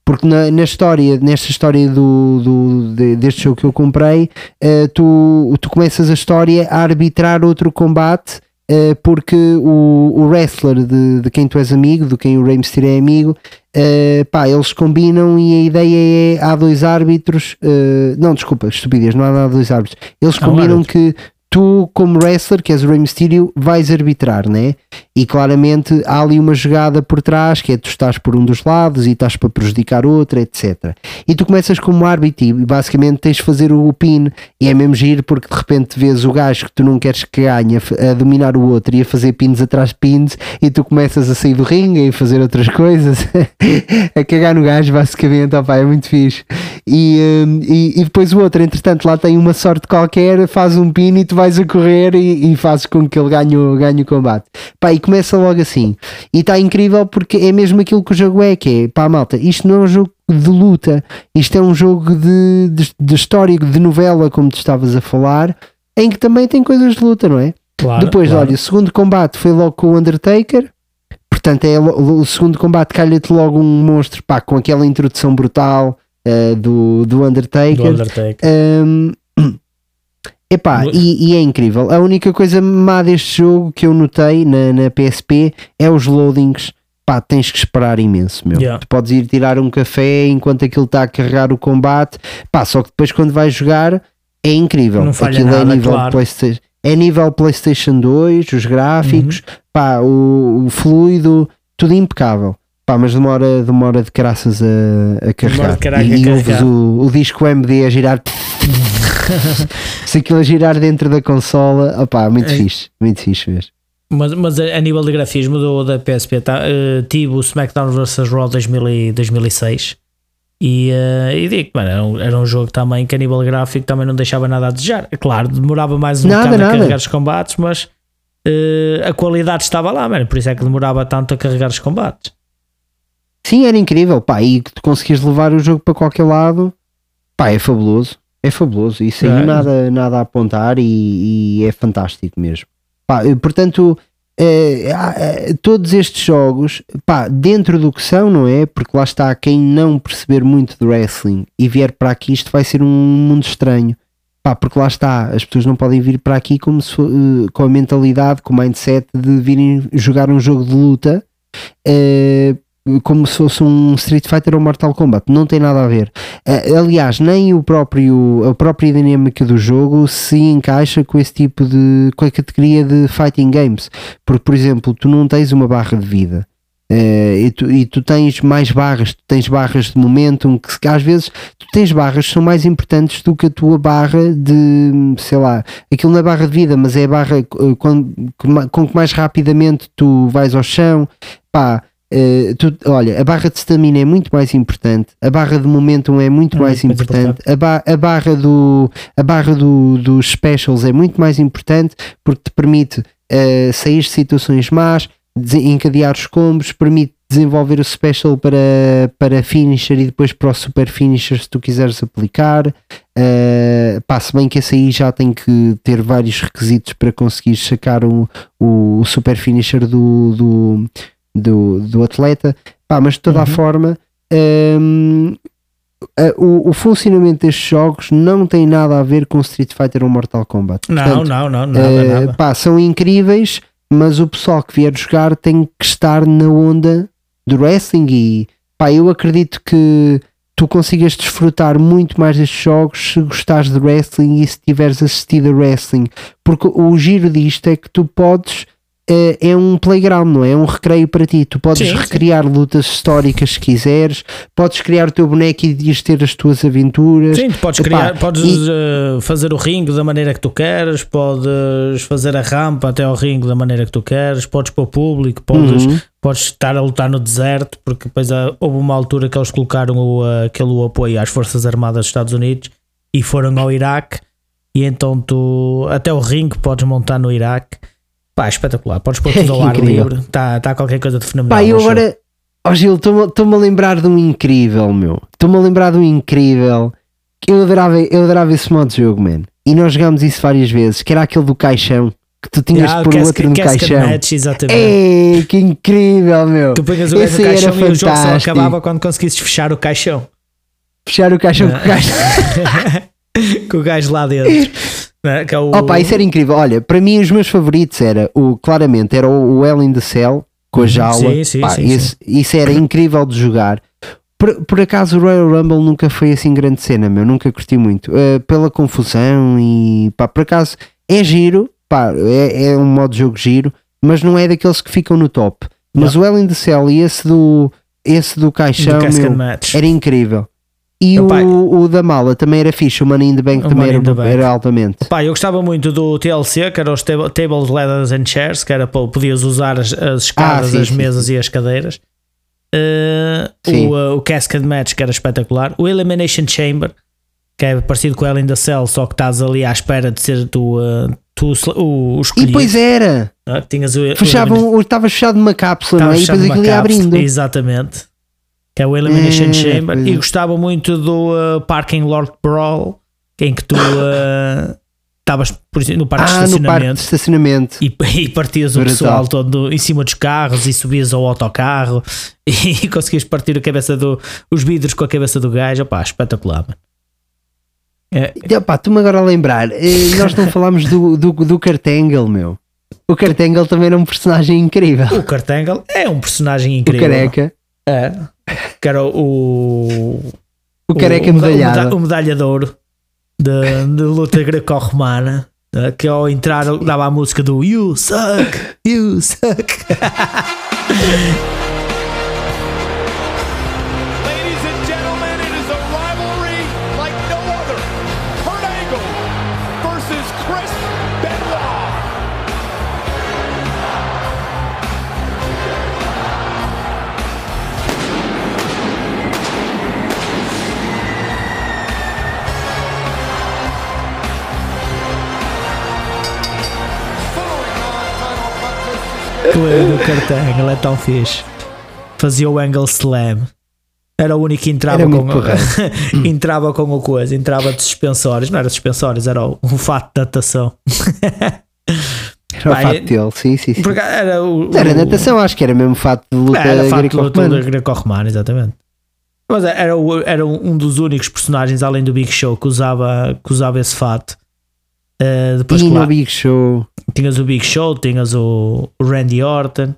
Porque na, na história, nesta história do, do- de- deste jogo que eu comprei, eh, tu, tu começas a história a arbitrar outro combate eh, porque o, o wrestler de, de quem tu és amigo, de quem o Rey Mysterio é amigo, eh, pá, eles combinam e a ideia é há dois árbitros, eh, não, desculpa, estupidez, não há dois árbitros. Eles combinam que tu, como wrestler, que és o Rey Mysterio, vais arbitrar, né? E claramente há ali uma jogada por trás que é tu estás por um dos lados e estás para prejudicar outro, etc. E tu começas como árbitro e basicamente tens de fazer o pin e é mesmo giro porque de repente vês o gajo que tu não queres que ganhe a dominar o outro e a fazer pins atrás de pins e tu começas a sair do ringue e a fazer outras *laughs* coisas, a cagar no gajo, basicamente, opá, é muito fixe. E, hum, e, e depois o outro, entretanto, lá tem uma sorte qualquer, faz um pin e tu vais a correr e, e fazes com que ele ganhe, ganhe o combate. Pá, e começa logo assim. E está incrível porque é mesmo aquilo que o jogo é, que é, pá, malta, isto não é um jogo de luta, isto é um jogo de, de, de história, de novela, como tu estavas a falar, em que também tem coisas de luta, não é? Claro, Depois, claro. olha, o segundo combate foi logo com o Undertaker. Portanto, é o segundo combate calha-te logo um monstro pá, com aquela introdução brutal eh, do, do Undertaker. do Undertaker. Um, epá, e, e é incrível. A única coisa má deste jogo que eu notei na, na PSP é os loadings. Pá, tens que esperar imenso, meu. Yeah. Tu podes ir tirar um café enquanto aquilo está a carregar o combate. Pá, só que depois quando vais jogar é incrível. Não falha aquilo é nada, nível claro. PlayStation. É nível PlayStation 2, os gráficos, Uhum. pá, o, o fluido, tudo impecável. Pá, mas demora, demora de caraças a, a carregar. de e e ouves o, o disco MD a girar. *laughs* Se aquilo a girar dentro da consola, opá, muito É. fixe, muito fixe mesmo. Mas, mas a, nível de grafismo do, da PSP, tá, eh, tive o SmackDown vs Raw 2000 e 2006 e, eh, e digo, mano, era um, era um jogo também que a nível gráfico também não deixava nada a desejar. Claro, demorava mais um Nada, bocado nada. a carregar os combates, mas eh, a qualidade estava lá, mano, por isso é que demorava tanto a carregar os combates. Sim, era incrível, pá, e tu conseguias levar o jogo para qualquer lado, pá, é fabuloso, é fabuloso, isso aí É. nada, nada a apontar e, e é fantástico mesmo. Pá, eh, portanto, eh, eh, todos estes jogos, pá, dentro do que são, não é? Porque lá está, quem não perceber muito de wrestling e vier para aqui, isto vai ser um mundo estranho. Pá, porque lá está, as pessoas não podem vir para aqui como se com a mentalidade, com o mindset de virem jogar um jogo de luta eh, como se fosse um Street Fighter ou Mortal Kombat. Não tem nada a ver. Eh, aliás, nem o próprio, a própria dinâmica do jogo se encaixa com esse tipo de com a categoria de fighting games. Porque, por exemplo, tu não tens uma barra de vida. Eh, e, tu, e tu tens mais barras, tu tens barras de momentum que se- às vezes tu tens barras que são mais importantes do que a tua barra de sei lá, aquilo não é barra de vida, mas é a barra eh, com, com que mais rapidamente tu vais ao chão, pá, eh, tu- olha, a barra de stamina é muito mais importante, a barra de momentum é muito É mais importante, a, ba- a barra, do, a barra do, dos specials é muito mais importante porque te permite eh, sair de situações más, encadear os combos, permite desenvolver o special para, para finisher e depois para o super finisher se tu quiseres aplicar. Uh, pá, se bem que esse aí já tem que ter vários requisitos para conseguir sacar o, o, super finisher do, do, do, do atleta, pá, mas de toda a forma. um, a- o, o funcionamento destes jogos não tem nada a ver com Street Fighter ou Mortal Kombat. Não, Portanto, não, não, nada, eh, nada. pá, são incríveis, mas o pessoal que vier jogar tem que estar na onda do wrestling e pá, eu acredito que tu consigas desfrutar muito mais destes jogos se gostares de wrestling e se tiveres assistido a wrestling, porque o giro disto é que tu podes é um playground, não é? É um recreio para ti. Tu podes Sim, sim. recriar lutas históricas se quiseres, podes criar o teu boneco e ias ter as tuas aventuras. Sim, tu podes Epá, criar, podes e- eh, fazer o ringue da maneira que tu queres, podes fazer a rampa até ao ringue da maneira que tu queres, podes pôr público, podes, Uhum. podes estar a lutar no deserto, porque depois ah, houve uma altura que eles colocaram o, aquele apoio às Forças Armadas dos Estados Unidos e foram ao Iraque, e então tu até o ringue podes montar no Iraque. Pá, espetacular, podes pôr tudo *laughs* ao ar livre, está tá qualquer coisa de fenomenal. Pá, eu agora, ó Gil, estou-me a lembrar de um incrível, meu. Estou-me a lembrar de um incrível que eu adorava, eu adorava esse modo de jogo, man. E nós jogámos isso várias vezes, que era aquele do caixão, que tu tinhas Yeah, de pôr o outro no caixão. match, exatamente. Ei, que incrível, meu. Tu punhas o gajo no caixão e o jogo só fantástico. acabava quando conseguisses fechar o caixão. Fechar o caixão com o caixão. *laughs* com o gajo lá dentro. *laughs* Não é? Que é o... Opa, isso era incrível. Olha, para mim os meus favoritos era o, claramente, era o, in the Cell com a jaula. Uhum. Sim, sim, Pá, sim, esse- Isso era incrível de jogar. Por, por acaso o Royal Rumble nunca foi assim grande cena, meu, nunca curti muito. Eh, pela confusão e pá, por acaso é giro, pá, é, é um modo de jogo giro, mas não é daqueles que ficam no top. Mas o Hell in the Cell e esse do, esse do caixão, do meu, era incrível. E Epá, o, o da mala também era fixe, o Money in the Bank O também era, Bank. era altamente. Pá, eu gostava muito do TLC, que era os table- Tables, Ladders and Chairs, que era para podias usar as, as escadas, Ah, sim, as sim, mesas e as cadeiras. Uh, o, uh, o Cascade Match, que era espetacular. O Elimination Chamber, que é parecido com o Hell in the Cell, só que estás ali à espera de ser tu, uh, tu o, o E escolhido. depois era. Ah, Tinhas o, o Fechavam, Elimination- estavas fechado numa cápsula, não é? E depois aquilo ia abrindo. Exatamente. Que é o Elimination É, Chamber. pois E é. gostava muito do uh, Parking Lot Brawl, em que tu uh, estavas por exemplo, no parque de Ah, no parque de estacionamento. estacionamento. E, *laughs* e partias o pessoal todo em cima dos carros e subias ao autocarro *laughs* e, conseguias partir a cabeça do, os vidros com a cabeça do gajo. Opá, espetacular, mano. É, E, tu-me agora a lembrar, eh, *laughs* nós não falámos do, do, do Cartangle, meu. O Cartangle também era um personagem incrível. o Cartangle é um personagem O incrível. careca. É. Que era o, O careca medalhado. O, o medalha de ouro de, de luta greco-romana. eh, Que ao entrar dava a música do You suck, you suck. *laughs* Que o Cartangle é tão fixe. Fazia o angle slam. Era o único que entrava com muito *laughs* entrava com o coisa, entrava de suspensórios, não era suspensórios, era o, o fato de natação. Era o Pá, fato dele, sim, sim, sim. Era o, Era o- natação, acho que era mesmo fato de luta Era fato de luta greco-romana. exatamente. Mas era, o- era um dos únicos personagens, além do Big Show, que usava, que usava esse fato. Uh, depois, no claro, Big Show. tinhas o Big Show, tinhas o, o Randy Orton,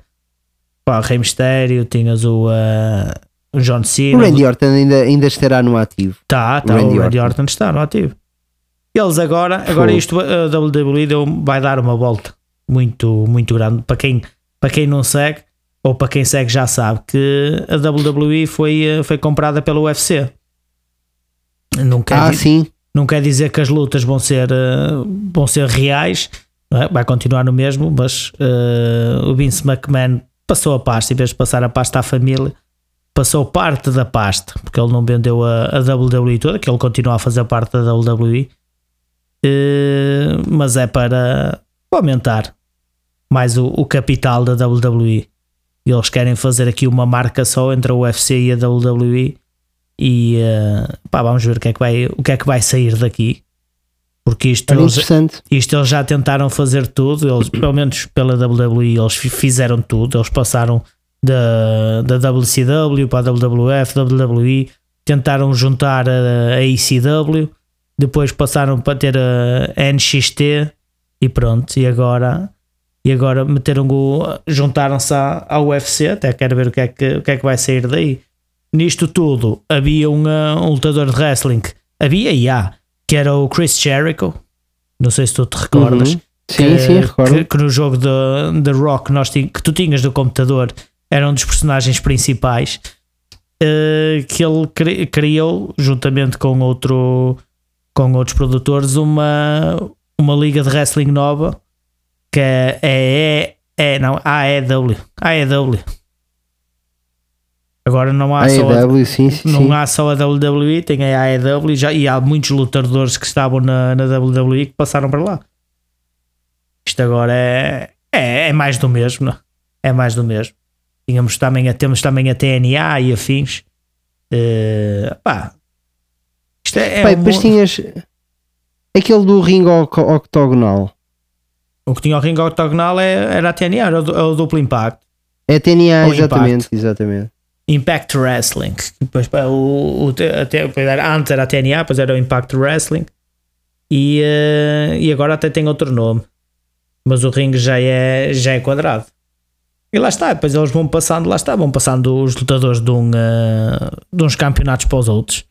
pá, o Rei Mistério, tinhas o, uh, o John Cena. O Randy Orton ainda, ainda estará no ativo. Tá, tá, Randy o Randy Orton. Orton está no ativo. Eles agora, agora isto, a WWE deu, vai dar uma volta muito, muito grande. Para quem, para quem não segue, ou para quem segue já sabe, que a WWE foi, eh, foi comprada pela UFC. Não quer, Ah, sim. Não quer dizer que as lutas vão ser, eh, vão ser reais, é? vai continuar no mesmo, mas eh, o Vince McMahon passou a pasta, em vez de passar a pasta à família, passou parte da pasta, porque ele não vendeu a, a WWE toda, que ele continua a fazer parte da WWE, eh, mas é para aumentar mais o, o capital da WWE. E eles querem fazer aqui uma marca só entre a UFC e a WWE. E eh, pá, vamos ver o que, é que vai, o que é que vai sair daqui. Porque isto eles, isto eles já tentaram fazer tudo, eles, *clears throat* pelo menos pela WWE, eles fi- fizeram tudo. Eles passaram da, da WCW para a WWF, WWE, tentaram juntar a, a ECW, depois passaram para ter a NXT e pronto. E agora, e agora meteram juntaram-se à, à UFC. Até quero ver o que, é que, o que é que vai sair daí. Nisto tudo, havia um, uh, um lutador de wrestling, havia e há, que era o Chris Jericho. Não sei se tu te recordas. Uhum. Sim, que, sim, recordo. Que, que no jogo de, de Rock nós que tu tinhas do computador era um dos personagens principais eh, que ele cri- criou juntamente com outro com outros produtores uma uma liga de wrestling nova que é, é, é não AEW AEW agora não há A só a- sim, sim. não sim. há só a WWE, tem a AEW já, e há muitos lutadores que estavam na, na WWE que passaram para lá. Isto agora é, é, é mais do mesmo, não? é mais do mesmo. Tínhamos também, a- temos também a TNA e afins. Eh, pá, isto é, é Pai, um- tinhas aquele do ringue oc- octogonal. o que tinha o ringue octogonal é, era a TNA, era o, é o duplo impacto. É TNA, Ou exatamente, exatamente. Impact Wrestling. Depois, o, o, até, antes era a TNA, depois era o Impact Wrestling. E, eh, e agora até tem outro nome. Mas o ringue já é, já é quadrado. E lá está, depois eles vão passando, lá está, vão passando os lutadores de, um, eh, de uns campeonatos para os outros.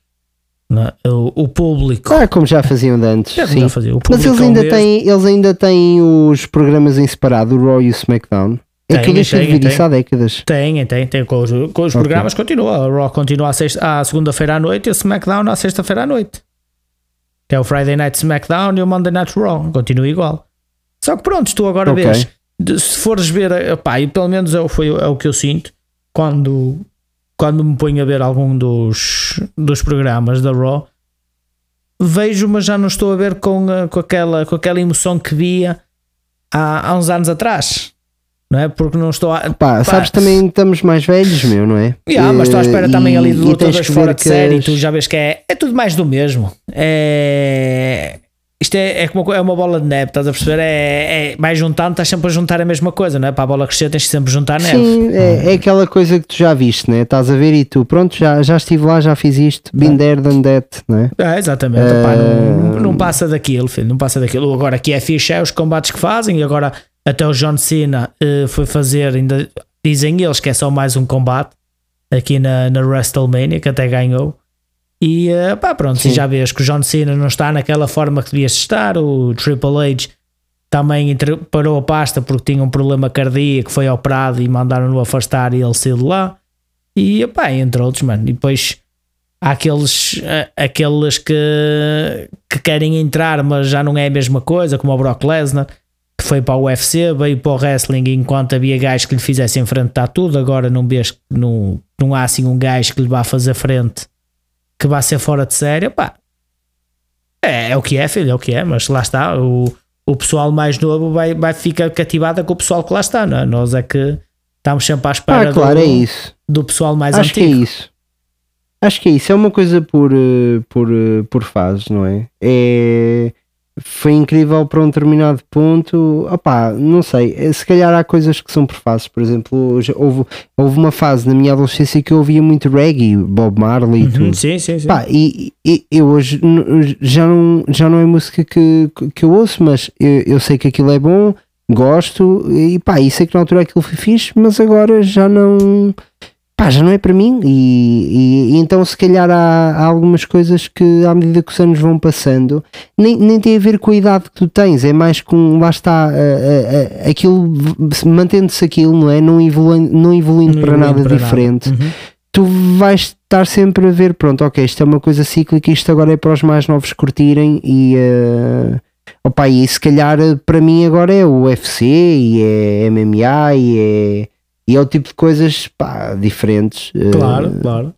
é? O, o público. Ah, como já faziam de antes. Sim. já fazia. O Mas eles é ainda, têm, eles ainda têm os programas em separado, o Raw e o SmackDown. É que Têm, eu deixei de têm, ver isso têm. há décadas. Tem, tem, tem. Com os, com os Ok. programas continua. A Raw continua à, sexta- à segunda-feira à noite e o SmackDown à sexta-feira à noite. Que é o Friday Night SmackDown e o Monday Night Raw. Continua igual. Só que pronto, tu agora Ok. vês. de- Se fores ver, eh, pá, e pelo menos é, o- foi, é o que eu sinto quando, quando me ponho a ver algum dos, dos programas da Raw. Vejo, mas já não estou a ver com, a- com, aquela, com aquela emoção que via há, há uns anos atrás. Não é? Porque não estou a. Pá, sabes, também estamos mais velhos, meu, não é? Yeah, mas estou à espera também ali de lutadores fora de série e tu já vês que é, é tudo mais do mesmo. É, isto é, é como uma- é uma bola de neve, estás a perceber? É, é, vais juntando, estás sempre a juntar a mesma coisa, não é? Para a bola crescer tens que sempre juntar neve. Sim, é, é aquela coisa que tu já viste, né? Estás a ver e tu, pronto, já, já estive lá, já fiz isto, been there, done that, né? É, exatamente, Pá, não, não passa daquilo, filho, não passa daquilo. Agora aqui é fixe, é os combates que fazem, e agora até o John Cena eh, foi fazer, ainda dizem eles que é só mais um combate aqui na, na WrestleMania, que até ganhou. E eh, pá, pronto, Sim. já vês que o John Cena não está naquela forma que devia estar, o Triple H também parou a pasta porque tinha um problema cardíaco, foi operado e mandaram-no afastar e ele saiu de lá. E pá, entre outros, mano. E depois há aqueles, eh, aqueles que, que querem entrar, mas já não é a mesma coisa, como o Brock Lesnar, que foi para o UFC, veio para o wrestling enquanto havia gajos que lhe fizessem frente a tudo. Agora não vês não, não há assim um gajo que lhe vá fazer frente que vá ser fora de série. Pá, é, é o que é, filho, é o que é, mas lá está. O, o pessoal mais novo vai, vai ficar cativado com o pessoal que lá está, não é? Nós é que estamos sempre à espera Ah, claro, do, é isso. do pessoal mais Acho que é antigo. isso. Acho que é isso. É uma coisa por, eh, por, eh, por fases, não é? é? Foi incrível para um determinado ponto. Opá, não sei. eh, Se calhar há coisas que são por fases. Por exemplo, houve, houve uma fase na minha adolescência que eu ouvia muito reggae, Bob Marley e Uhum, tudo. sim, sim, sim. Pá, e, e eu hoje já não, já não é música que, que eu ouço, mas eu, eu sei que aquilo é bom, gosto, e pá, e sei que na altura aquilo foi fixe, mas agora já não. Pá, já não é para mim, e, e- e então se calhar há, há algumas coisas que à medida que os anos vão passando, nem, nem tem a ver com a idade que tu tens, é mais com, lá está, a- a- a- aquilo, mantendo-se aquilo, não é? Não evoluindo, não evoluindo Não para nada para nada. diferente Uhum. tu vais estar sempre a ver, pronto, ok, isto é uma coisa cíclica, isto agora é para os mais novos curtirem e eh, opa, e se calhar eh, para mim agora é o UFC e é MMA e é, E é o tipo de coisas pá, diferentes. eh, Claro, claro.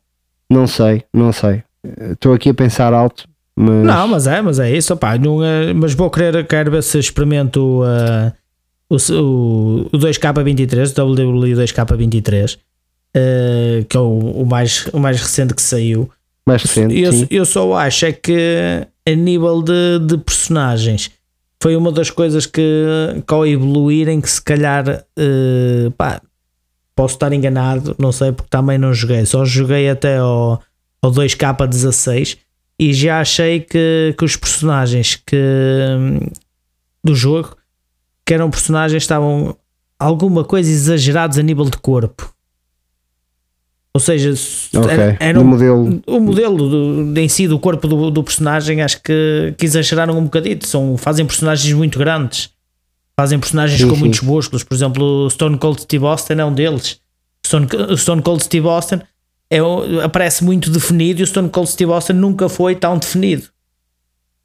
Não sei, não sei. Estou aqui a pensar alto, mas. Não, mas é, mas é isso, opá, não é- mas vou querer, quero ver se experimento uh, o, o, o 2K23, o WWE 2K23, uh, que é o, o mais, o mais recente que saiu. mais recente. Eu, eu só acho é que a nível de, de personagens foi uma das coisas que, que ao evoluírem que se calhar uh, pá, posso estar enganado, não sei porque também não joguei, só joguei até ao, ao 2K16 e já achei que, que os personagens que do jogo que eram personagens estavam alguma coisa exagerados a nível de corpo. Ou seja, se- Ok, era- do eram- modelo. o modelo do, em si do corpo do, do personagem acho que, que exageraram um bocadito. São, fazem personagens muito grandes, fazem personagens Sim, com sim. muitos músculos. Por exemplo, o Stone Cold Steve Austin é um deles. Stone, o Stone Cold Steve Austin é, aparece muito definido e o Stone Cold Steve Austin nunca foi tão definido.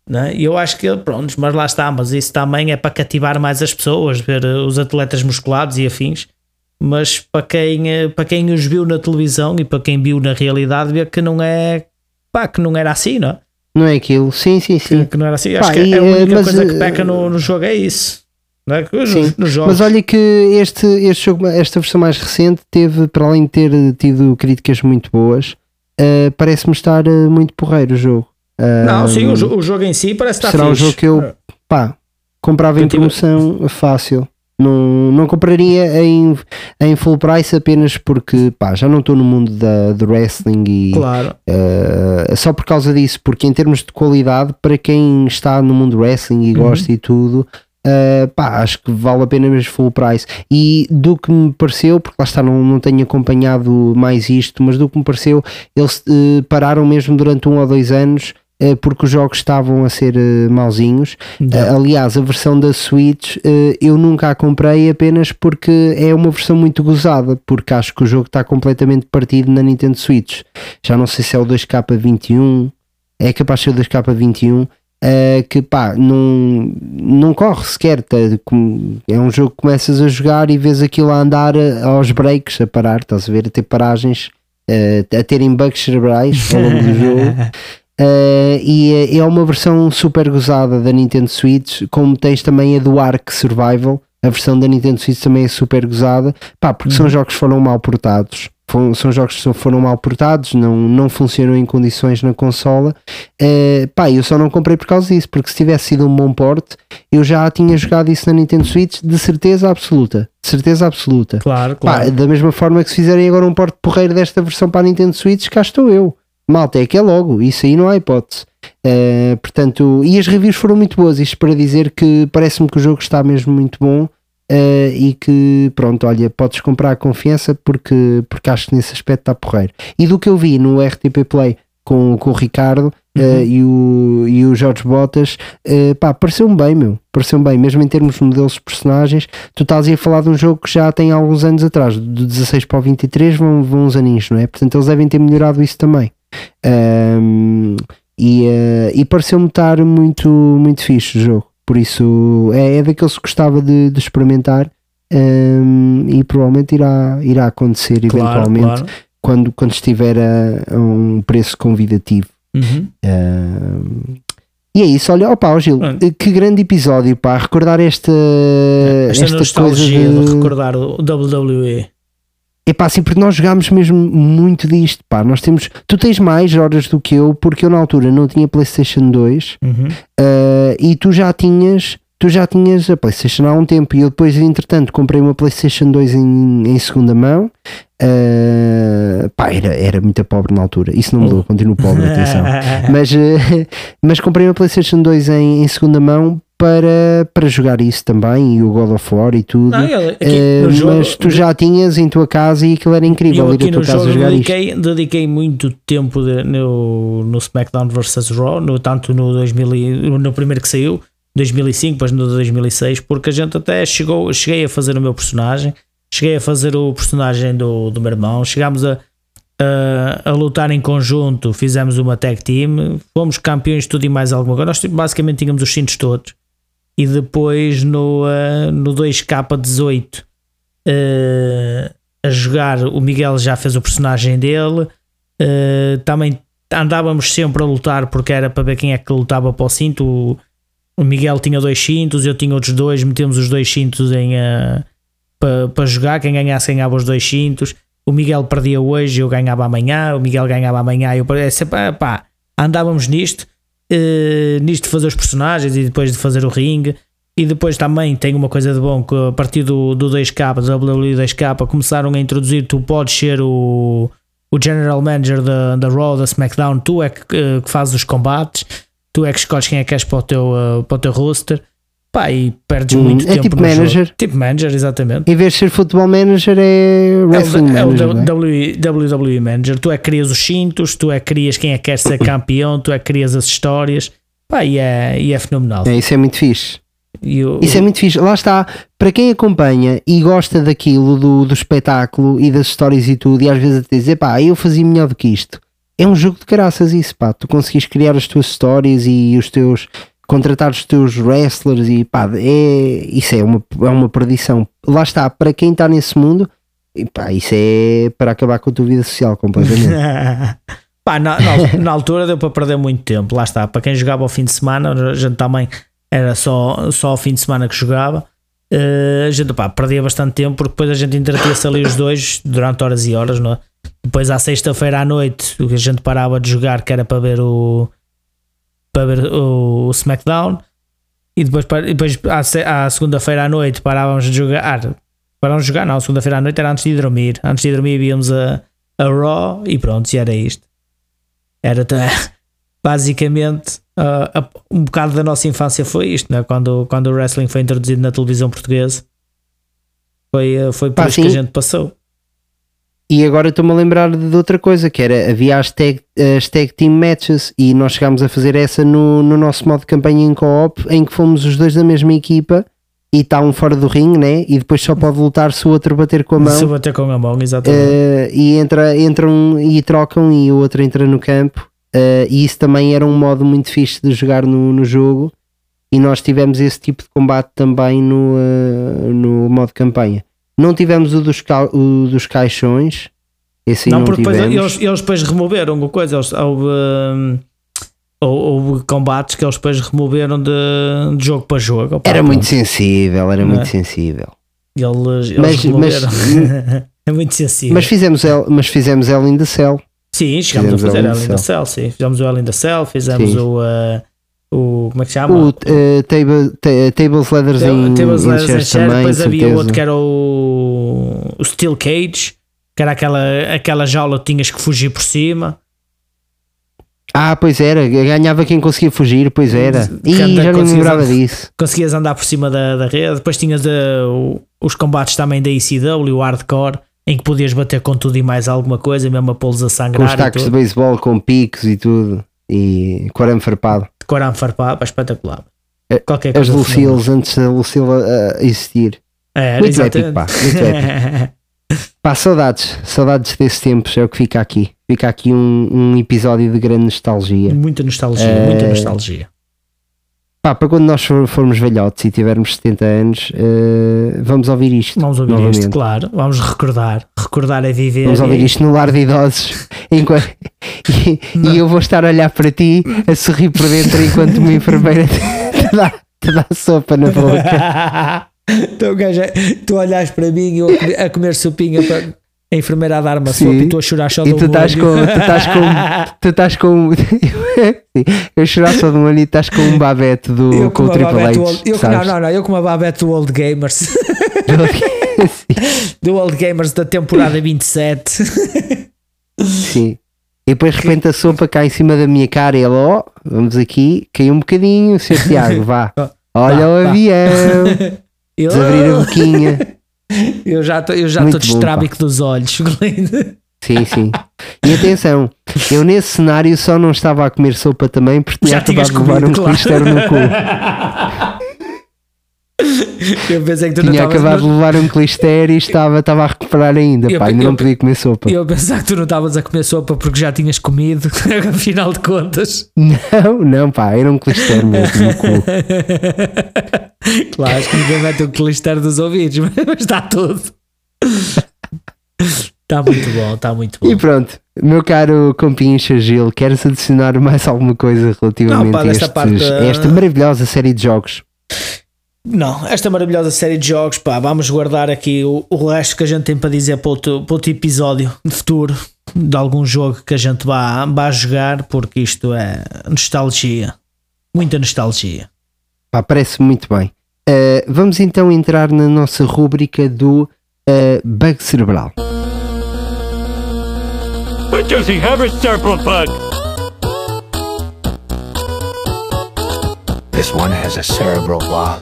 né? E eu acho que, pronto, mas lá está. Mas isso também é para cativar mais as pessoas, ver eh, os atletas musculados e afins. Mas para quem, eh, para quem os viu na televisão e para quem viu na realidade, vê que não é pá, que não era assim, não é? Não é aquilo? Sim, sim, sim. Que não era assim. Pá, Acho que e, a única eh, coisa que peca no, no jogo é isso. Não é? Sim. Mas olha que este, este jogo, esta versão mais recente, teve, para além de ter tido críticas muito boas, eh, parece-me estar eh, muito porreiro o jogo. não, Ah, sim, o, o jogo em si parece estar será um fixe. jogo que eu pá, comprava Eu em tive- promoção fácil. Não, não compraria em, em full price apenas porque pá, já não estou no mundo da, do wrestling e Claro. Uh, só por causa disso, porque em termos de qualidade, para quem está no mundo do wrestling e gosta e tudo, uh, pá, acho que vale a pena mesmo full price. E do que me pareceu, porque lá está, não, não tenho acompanhado mais isto, mas do que me pareceu, eles uh, pararam mesmo durante um ou dois anos. uh, Porque os jogos estavam a ser uh, mauzinhos. Yeah. Uh, aliás, a versão da Switch uh, eu nunca a comprei apenas porque é uma versão muito gozada. Porque acho que o jogo está completamente partido na Nintendo Switch já não sei se é o 2K21, é capaz de ser o 2K21, eh, que pá, não, não corre sequer. tá, é um jogo que começas a jogar e vês aquilo a andar eh, aos breaks, a parar, estás a ver, a ter paragens, eh, a terem bugs cerebrais ao longo do *laughs* jogo. Eh, e é uma versão super gozada da Nintendo Switch, como tens também a do Ark Survival, a versão da Nintendo Switch também é super gozada, pá, porque são jogos que foram mal portados. Foram- São jogos que foram mal portados, não, não funcionam em condições na consola. Eh, pá, eu só não comprei por causa disso, porque se tivesse sido um bom porte, eu já tinha jogado isso na Nintendo Switch de certeza absoluta. De certeza absoluta. Claro, Pá, claro. da mesma forma que se fizerem agora um porte porreiro desta versão para a Nintendo Switch, cá estou eu. Malta, é que é logo, isso aí não há hipótese. Uh, portanto, e as reviews foram muito boas. Isto para dizer que parece-me que o jogo está mesmo muito bom uh, e que, pronto, olha, podes comprar a confiança porque, porque acho que nesse aspecto está porreiro. E do que eu vi no RTP Play com, com o Ricardo uh, e, o, e o Jorge Botas, uh, pá, pareceu-me bem, meu. Pareceu-me bem, mesmo em termos de modelos de personagens. Tu estás aí a falar de um jogo que já tem alguns anos atrás, do 16 para o 23, vão, vão uns aninhos, não é? Portanto, eles devem ter melhorado isso também. Um, e e pareceu-me estar muito, muito fixe o jogo. Por isso é, é daqueles que gostava de, de experimentar um, e provavelmente irá, irá acontecer Claro, eventualmente claro. Quando, quando estiver a, a um preço convidativo. Uhum. Um, e é isso, olha, opa, ó Gil, Pronto. que grande episódio, pá, recordar esta, Esta, esta coisa nostalgia de... de, recordar o WWE. É pá, assim, porque nós jogámos mesmo muito disto, pá, nós temos, tu tens mais horas do que eu, porque eu na altura não tinha Playstation 2, Uhum. Uh, e tu já tinhas tu já tinhas a Playstation há um tempo e eu depois entretanto comprei uma Playstation 2 em, em segunda mão Uh, pá, era, era muito pobre na altura. Isso não mudou, continuo pobre, atenção. *laughs* Mas, uh, *laughs* mas comprei uma Playstation 2 em, em segunda mão para, para jogar isso também e o God of War e tudo Não, eu, aqui, Uh, jogo, mas tu já tinhas em tua casa e aquilo era incrível eu aqui no casa jogo jogar isto dediquei, dediquei muito tempo de- no, no SmackDown vs Raw, no, tanto no, 2000, e- no primeiro que saiu, 2005, depois no 2006, porque a gente até chegou, cheguei a fazer o meu personagem, cheguei a fazer o personagem do, do meu irmão, chegámos a, a, a lutar em conjunto, fizemos uma tag team, fomos campeões de tudo e mais alguma coisa. Nós basicamente tínhamos os cintos todos. E depois no, uh, no 2K18 uh, a jogar, o Miguel já fez o personagem dele. Uh, também andávamos sempre a lutar porque era para ver quem é que lutava para o cinto. O, o Miguel tinha dois cintos, eu tinha outros dois, metemos os dois cintos em para, para jogar. Quem ganhasse ganhava os dois cintos. O Miguel perdia hoje, eu ganhava amanhã. O Miguel ganhava amanhã, eu perdia. É sempre, pá, andávamos nisto, uh, nisto de fazer os personagens e depois de fazer o ringue. E depois também tem uma coisa de bom que a partir do, do 2K, do WWE 2K, começaram a introduzir, tu podes ser o, o General Manager da, da Raw, da SmackDown, tu é que, que fazes os combates, tu é que escolhes quem é que queres para o teu, uh, para o teu roster. Pá, e perdes Hum, muito é tempo tipo no jogo. manager. Tipo manager, exatamente. Em vez de ser futebol manager, é É wrestling o, é o manager. é? W- WWE Manager. Tu é que crias os cintos, tu é que crias quem é que quer ser campeão, tu é que crias as histórias. Pá, e é, e é fenomenal. É, isso é muito fixe. O- Isso é muito fixe. Lá está, para quem acompanha e gosta daquilo, do, do espetáculo e das histórias e tudo, e às vezes até dizer, pá, eu fazia melhor do que isto. É um jogo de graças isso, pá. Tu conseguis criar as tuas histórias e os teus. Contratar os teus wrestlers e pá, é, isso é uma, é uma perdição. Lá está, para quem está nesse mundo, e pá, isso é para acabar com a tua vida social completamente. *laughs* Pá, na, na- na altura deu para perder muito tempo. Lá está, para quem jogava ao fim de semana, a gente também era só, só ao fim de semana que jogava. Eh, a gente pá, perdia bastante tempo porque depois a gente entretia-se ali os dois durante horas e horas. Não é? Depois à sexta-feira à noite, o que a gente parava de jogar, que era para ver o para ver o, o SmackDown, e depois, e depois à, à segunda-feira à noite parávamos de jogar. Parávamos de jogar, não, segunda-feira à noite era antes de ir dormir. Antes de ir dormir víamos a, a Raw e pronto, e era isto. Era *laughs* basicamente ah, a- um bocado da nossa infância foi isto, né? quando, quando o wrestling foi introduzido na televisão portuguesa. Foi, ah, foi por Pá, isso que a sim. gente passou. E agora estou-me a lembrar de outra coisa, que era, havia as tag, as tag team matches e nós chegámos a fazer essa no, no nosso modo de campanha em co-op, em que fomos os dois da mesma equipa e está um fora do ringue, né? E depois só pode lutar se o outro bater com a mão. Se bater com a mão, exatamente. eh, e entra, entram e trocam e o outro entra no campo. eh, e isso também era um modo muito fixe de jogar no, no jogo. E nós tivemos esse tipo de combate também no, eh, no modo campanha. Não tivemos o dos, ca- o dos caixões. Esse aí não, não, porque depois tivemos. eles, eles depois removeram a coisa. Eles, houve, hum, houve, combates que eles depois removeram de, de jogo para jogo. Opa, Era muito sensível, era Não é? muito sensível. Eles, eles Mas- removeram. *laughs* é muito sensível. Mas fizemos, El, mas fizemos Hell in the Cell. sim, chegámos a fizemos fazer o Ellen da Cell. Sim, fizemos o Ellen da Cell, fizemos Sim. o, uh, o. Como é que se chama? O eh, table, ta- Tables, Leathers em, and Chairs, também, depois havia certeza. outro que era o, o Steel Cage, que era aquela, aquela jaula que tinhas que fugir por cima. Ah, pois era, ganhava quem conseguia fugir, pois era. Ih, já conseguias lembrava andar- disso. conseguias andar por cima da, da rede. Depois tinhas eh, o- os combates também da ECW, o hardcore, em que podias bater com tudo e mais alguma coisa, mesmo a pô-los a Com os sangrar e tacos de beisebol, com picos e tudo. E com arame farpado. De corão farpado, espetacular. Eh, Qualquer As. Lucille's antes da Lucille uh, existir. É, Muito épico, pá, muito *laughs* Pá, saudades, saudades desses tempos, é o que fica aqui. Fica aqui um, um episódio de grande nostalgia. muita nostalgia, Eh, muita nostalgia. Pá, para quando nós for- formos velhotes e tivermos 70 anos, eh, vamos ouvir isto. Vamos ouvir novamente. isto, claro. Vamos recordar. Recordar é viver. Vamos ouvir e- isto no lar de idosos *laughs* enquanto- e, e eu vou estar a olhar para ti a sorrir por dentro enquanto uma enfermeira te, dá, te dá sopa na boca. *laughs* então, gajo, tu olhas para mim e eu a a comer sopinha para a enfermeira a dar uma Sim. sopa e tu a chorar só E de tu um estás olho. com. Tu estás com. *laughs* Tu estás com. *laughs* Eu chorar só de um olho e estás com um babete do, Eu com o Triple do H. old, eu, não, sabes? não, não, eu com uma babete do Old Gamers. *laughs* Sim, do Old Gamers da temporada 27. Sim. E depois de repente a sopa cai em cima da minha cara e ele, ó, vamos aqui, caiu um bocadinho, Sr. Tiago, vá. Olha Vá, o vá. avião, desabrir a boquinha. *laughs* eu já estou eu já Muito estou bom, distrábico dos olhos. *laughs* Sim, sim. E atenção, eu nesse cenário só não estava a comer sopa também porque tinha Já tinhas acabado de levar um claro. no cu. *laughs* eu pensei que tu não Tinha acabado de levar um clister e estava, estava a recuperar ainda. Eu- Pá, ainda eu- não podia comer sopa. Eu pensava que tu não estavas a comer sopa porque já tinhas comido, *laughs* afinal de contas. Não, não, pá, era um clister mesmo no cu. *laughs* Claro, acho que ninguém ter o clister dos ouvidos, *laughs* mas está tudo. Está muito bom, está muito E bom. pronto, meu caro compincha Gil, queres adicionar mais alguma coisa relativamente Não, pá, a, estes- parte, a esta maravilhosa série de jogos? Não, esta maravilhosa série de jogos, pá, vamos guardar aqui o, o resto que a gente tem para dizer para outro, para outro episódio de futuro de algum jogo que a gente vá, vá jogar, porque isto é nostalgia. Muita nostalgia. Pá, parece muito bem. Uh, vamos então entrar na nossa rúbrica do uh, bug cerebral. But does he have a cerebral bug? This one has a cerebral blah.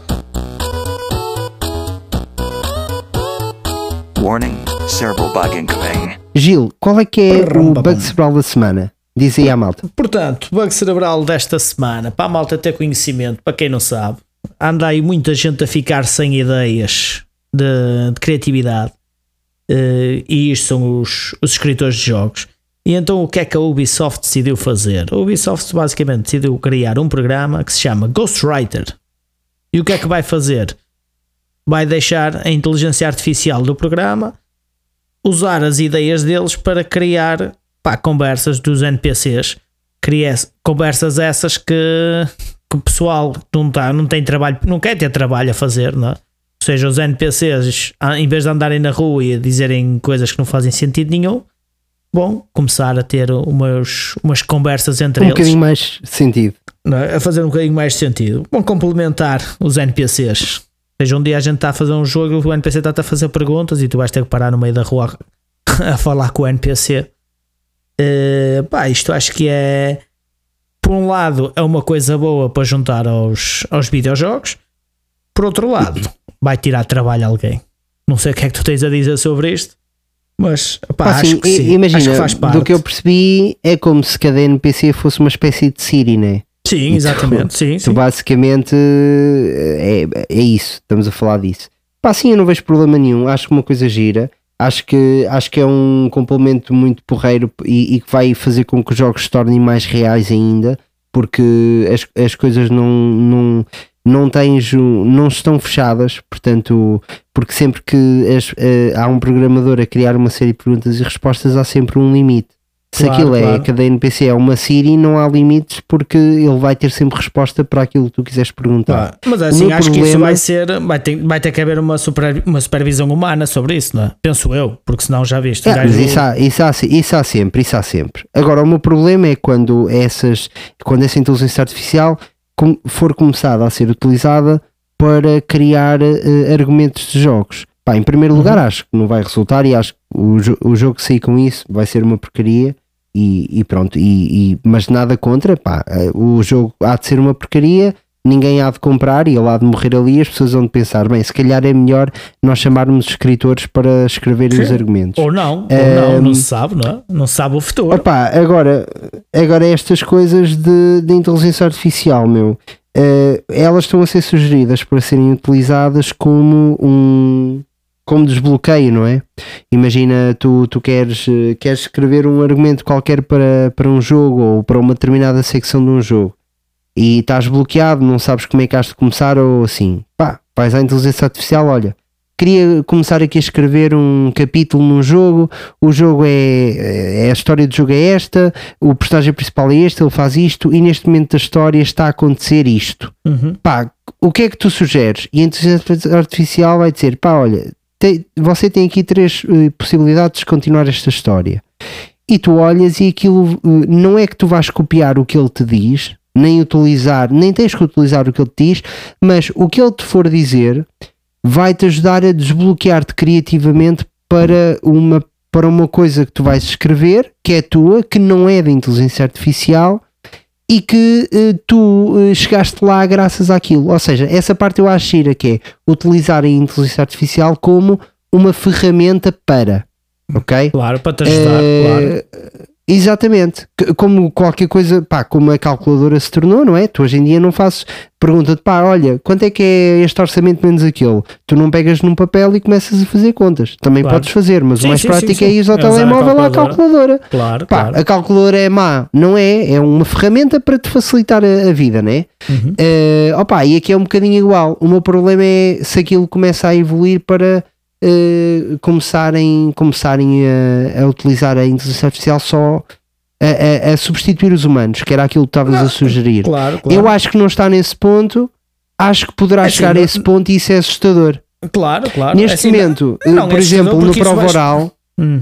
Warning, cerebral bug incoming. Gil, qual é que é Brum, o bum, bug cerebral da semana? Diz aí à malta. Portanto, bug cerebral desta semana, para a malta ter conhecimento, para quem não sabe, anda aí muita gente a ficar sem ideias de, de criatividade. Eh, e isto são os, os escritores de jogos. E então o que é que a Ubisoft decidiu fazer? A Ubisoft basicamente decidiu criar um programa que se chama Ghostwriter. E o que é que vai fazer? Vai deixar a inteligência artificial do programa usar as ideias deles para criar pá, conversas dos NPCs. Cria conversas essas que, que o pessoal não, tá, não tem trabalho, não quer ter trabalho a fazer, não é? Ou seja, os NPCs, em vez de andarem na rua e dizerem coisas que não fazem sentido nenhum, vão começar a ter umas, umas conversas entre Um eles bocadinho mais sentido. é? a fazer um bocadinho mais sentido. Vão complementar os NPCs. Seja, um dia a gente está a fazer um jogo, o NPC está a fazer perguntas e tu vais ter que parar no meio da rua *laughs* a falar com o NPC. Eh, pá, isto acho que é, por um lado, é uma coisa boa para juntar aos, aos videojogos, por outro lado, *coughs* vai tirar trabalho a alguém. Não sei o que é que tu tens a dizer sobre isto, mas pá, Pá, acho que sim. imagina, acho que faz parte. do que eu percebi, é como se cada NPC fosse uma espécie de Siri, né? Sim, exatamente. Sim, Tu sim. basicamente é, é isso, estamos a falar disso. Pá, sim, eu não vejo problema nenhum. Acho que uma coisa gira. Acho que, acho que é um complemento muito porreiro e, e que vai fazer com que os jogos se tornem mais reais ainda, porque as, as coisas não, não, não ju- não estão fechadas, portanto, porque sempre que as- eh, há um programador a criar uma série de perguntas e respostas, há sempre um limite. Se Claro, aquilo é, claro. cada NPC é uma Siri, não há limites porque ele vai ter sempre resposta para aquilo que tu quiseres perguntar. Pá, Mas assim, acho que isso problema- vai ser. Vai ter, vai ter que haver uma, super, uma supervisão humana sobre isso, não é? Penso eu, porque senão já viste. É, mas isso há, isso, há, isso há sempre, isso há sempre. Agora, o meu problema é quando, essas, quando essa inteligência artificial for começada a ser utilizada para criar eh, argumentos de jogos. Pá, em primeiro Uhum. lugar, acho que não vai resultar e acho que o, jo- o jogo que sair com isso vai ser uma porcaria. E, e pronto, e, e- mas nada contra, pá, eh, o jogo há de ser uma porcaria, ninguém há de comprar e ele há de morrer ali. As pessoas vão de pensar, bem, se calhar é melhor nós chamarmos escritores para escreverem os argumentos. Ou não, ou Ehm, não, não se sabe, não é? Não se sabe o futuro. Opa, agora, agora estas coisas de, de inteligência artificial, meu, eh, elas estão a ser sugeridas para serem utilizadas como um como desbloqueio, não é? Imagina, tu, tu queres, eh, queres escrever um argumento qualquer para, para um jogo ou para uma determinada secção de um jogo e estás bloqueado, não sabes como é que has de começar ou assim, pá, vais à inteligência artificial, olha, queria começar aqui a escrever um capítulo num jogo, o jogo é, é a história do jogo é esta, o personagem principal é este, ele faz isto e neste momento da história está a acontecer isto. Uhum. Pá, o que é que tu sugeres? E a inteligência artificial vai dizer, pá, olha, te- você tem aqui três eh, possibilidades de continuar esta história. E tu olhas e aquilo eh, não é que tu vais copiar o que ele te diz, nem utilizar, nem tens que utilizar o que ele te diz, mas o que ele te for dizer vai-te ajudar a desbloquear-te criativamente para uma, para uma coisa que tu vais escrever, que é tua, que não é da inteligência artificial e que eh, tu eh, chegaste lá graças àquilo. Ou seja, essa parte eu acho gira, que é utilizar a inteligência artificial como uma ferramenta para. Ok? Claro, para te ajudar, Eh, claro. Exatamente, como qualquer coisa, pá, como a calculadora se tornou, não é? Tu hoje em dia não fazes pergunta-te, pá, olha, quanto é que é este orçamento menos aquele? Tu não pegas num papel e começas a fazer contas. Também Claro. podes fazer, mas Sim, o mais sim, prático sim, é ir ao É telemóvel à calculadora. Claro, Pá, claro. a calculadora é má, não é? É uma ferramenta para te facilitar a, a vida, né? Uhum. Eh, opa, e aqui é um bocadinho igual. O meu problema é se aquilo começa a evoluir para eh, começarem, começarem a, a utilizar a inteligência artificial só a, a- a substituir os humanos, que era aquilo que estavas a sugerir. Claro, claro. Eu acho que não está nesse ponto, acho que poderá É assim, chegar a não- esse ponto e isso é assustador. Claro, claro. Neste Assim, momento, não, eh, não por é exemplo, no prova oral, Hum.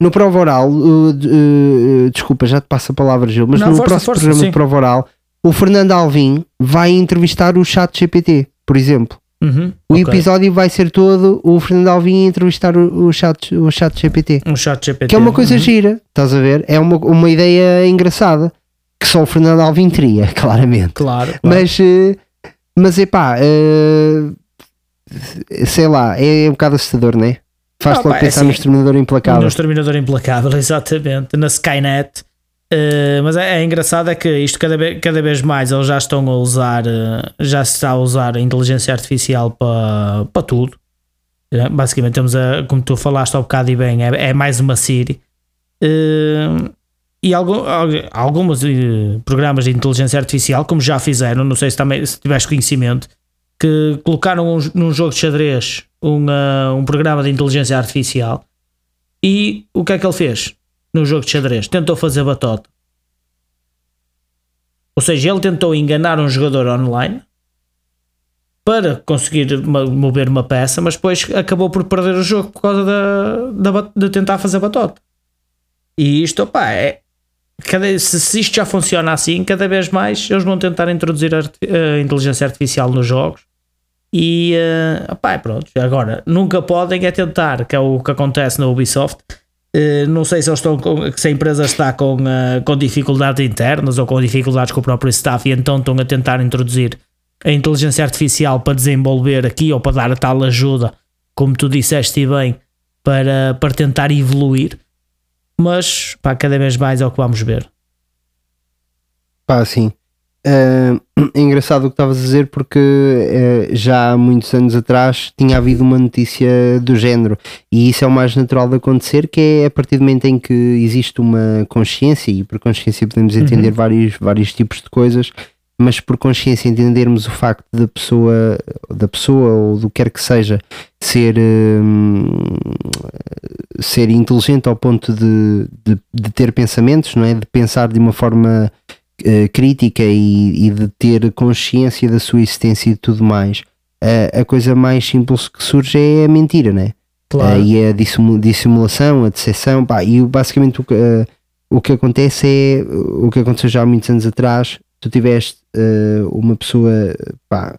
no prova oral, uh, uh, desculpa, já te passo a palavra, Gil, mas Não, no força, próximo força, programa sim. de prova oral, o Fernando Alvim vai entrevistar o chat GPT, por exemplo. Uhum, O ok. episódio vai ser todo o Fernando Alvim entrevistar o, o, chat, o chat GPT. Um chat GPT. Que é uma coisa Uhum. gira, estás a ver? É uma, uma ideia engraçada que só o Fernando Alvim teria, *laughs* claramente. Claro, claro. Mas, eh, mas epá, eh, sei lá, é um bocado assustador, não é? Faz Ah, logo pá, é pensar assim, no Exterminador Implacável. No Exterminador Implacável, *laughs* exatamente, na Skynet. Eh, mas é, é engraçado é que isto cada vez, cada vez mais eles já estão a usar, eh, já se está a usar a inteligência artificial para, para tudo. Eh, basicamente temos a, como tu falaste ao bocado e bem, é, é mais uma Siri. E algum, al- alguns programas de inteligência artificial, como já fizeram, não sei se também se tiveste conhecimento, que colocaram um, num jogo de xadrez um, um programa de inteligência artificial e o que é que ele fez no jogo de xadrez? Tentou fazer batota. Ou seja, ele tentou enganar um jogador online para conseguir mover uma peça, mas depois acabou por perder o jogo por causa da, da de tentar fazer batota. E isto, opá, é. Cada, se, se isto já funciona assim, cada vez mais eles vão tentar introduzir a inteligência artificial nos jogos e uh, opá, pronto, agora nunca podem é tentar, que é o que acontece na Ubisoft. Uh, não sei se eles estão com, se a empresa está com, uh, com dificuldades internas ou com dificuldades com o próprio staff e então estão a tentar introduzir a inteligência artificial para desenvolver aqui ou para dar a tal ajuda, como tu disseste bem, para, para tentar evoluir. Mas pá, cada vez mais é o que vamos ver. Pá, sim. Ah, *clears throat* é engraçado o que estavas a dizer porque eh, já há muitos anos atrás tinha havido uma notícia do género. E isso é o mais natural de acontecer que é a partir do momento em que existe uma consciência e por consciência podemos entender vários, vários tipos de coisas mas por consciência entendermos o facto da pessoa da pessoa ou do que quer que seja ser hum, ser inteligente ao ponto de, de, de ter pensamentos não é? De pensar de uma forma eh, crítica e, e de ter consciência da sua existência e tudo mais, a- a coisa mais simples que surge é a mentira, né? Claro. Eh, e a dissimu- dissimulação, a decepção, pá, e basicamente o que, eh, o que acontece é o que aconteceu já há muitos anos atrás. Tu tiveste uma pessoa pá,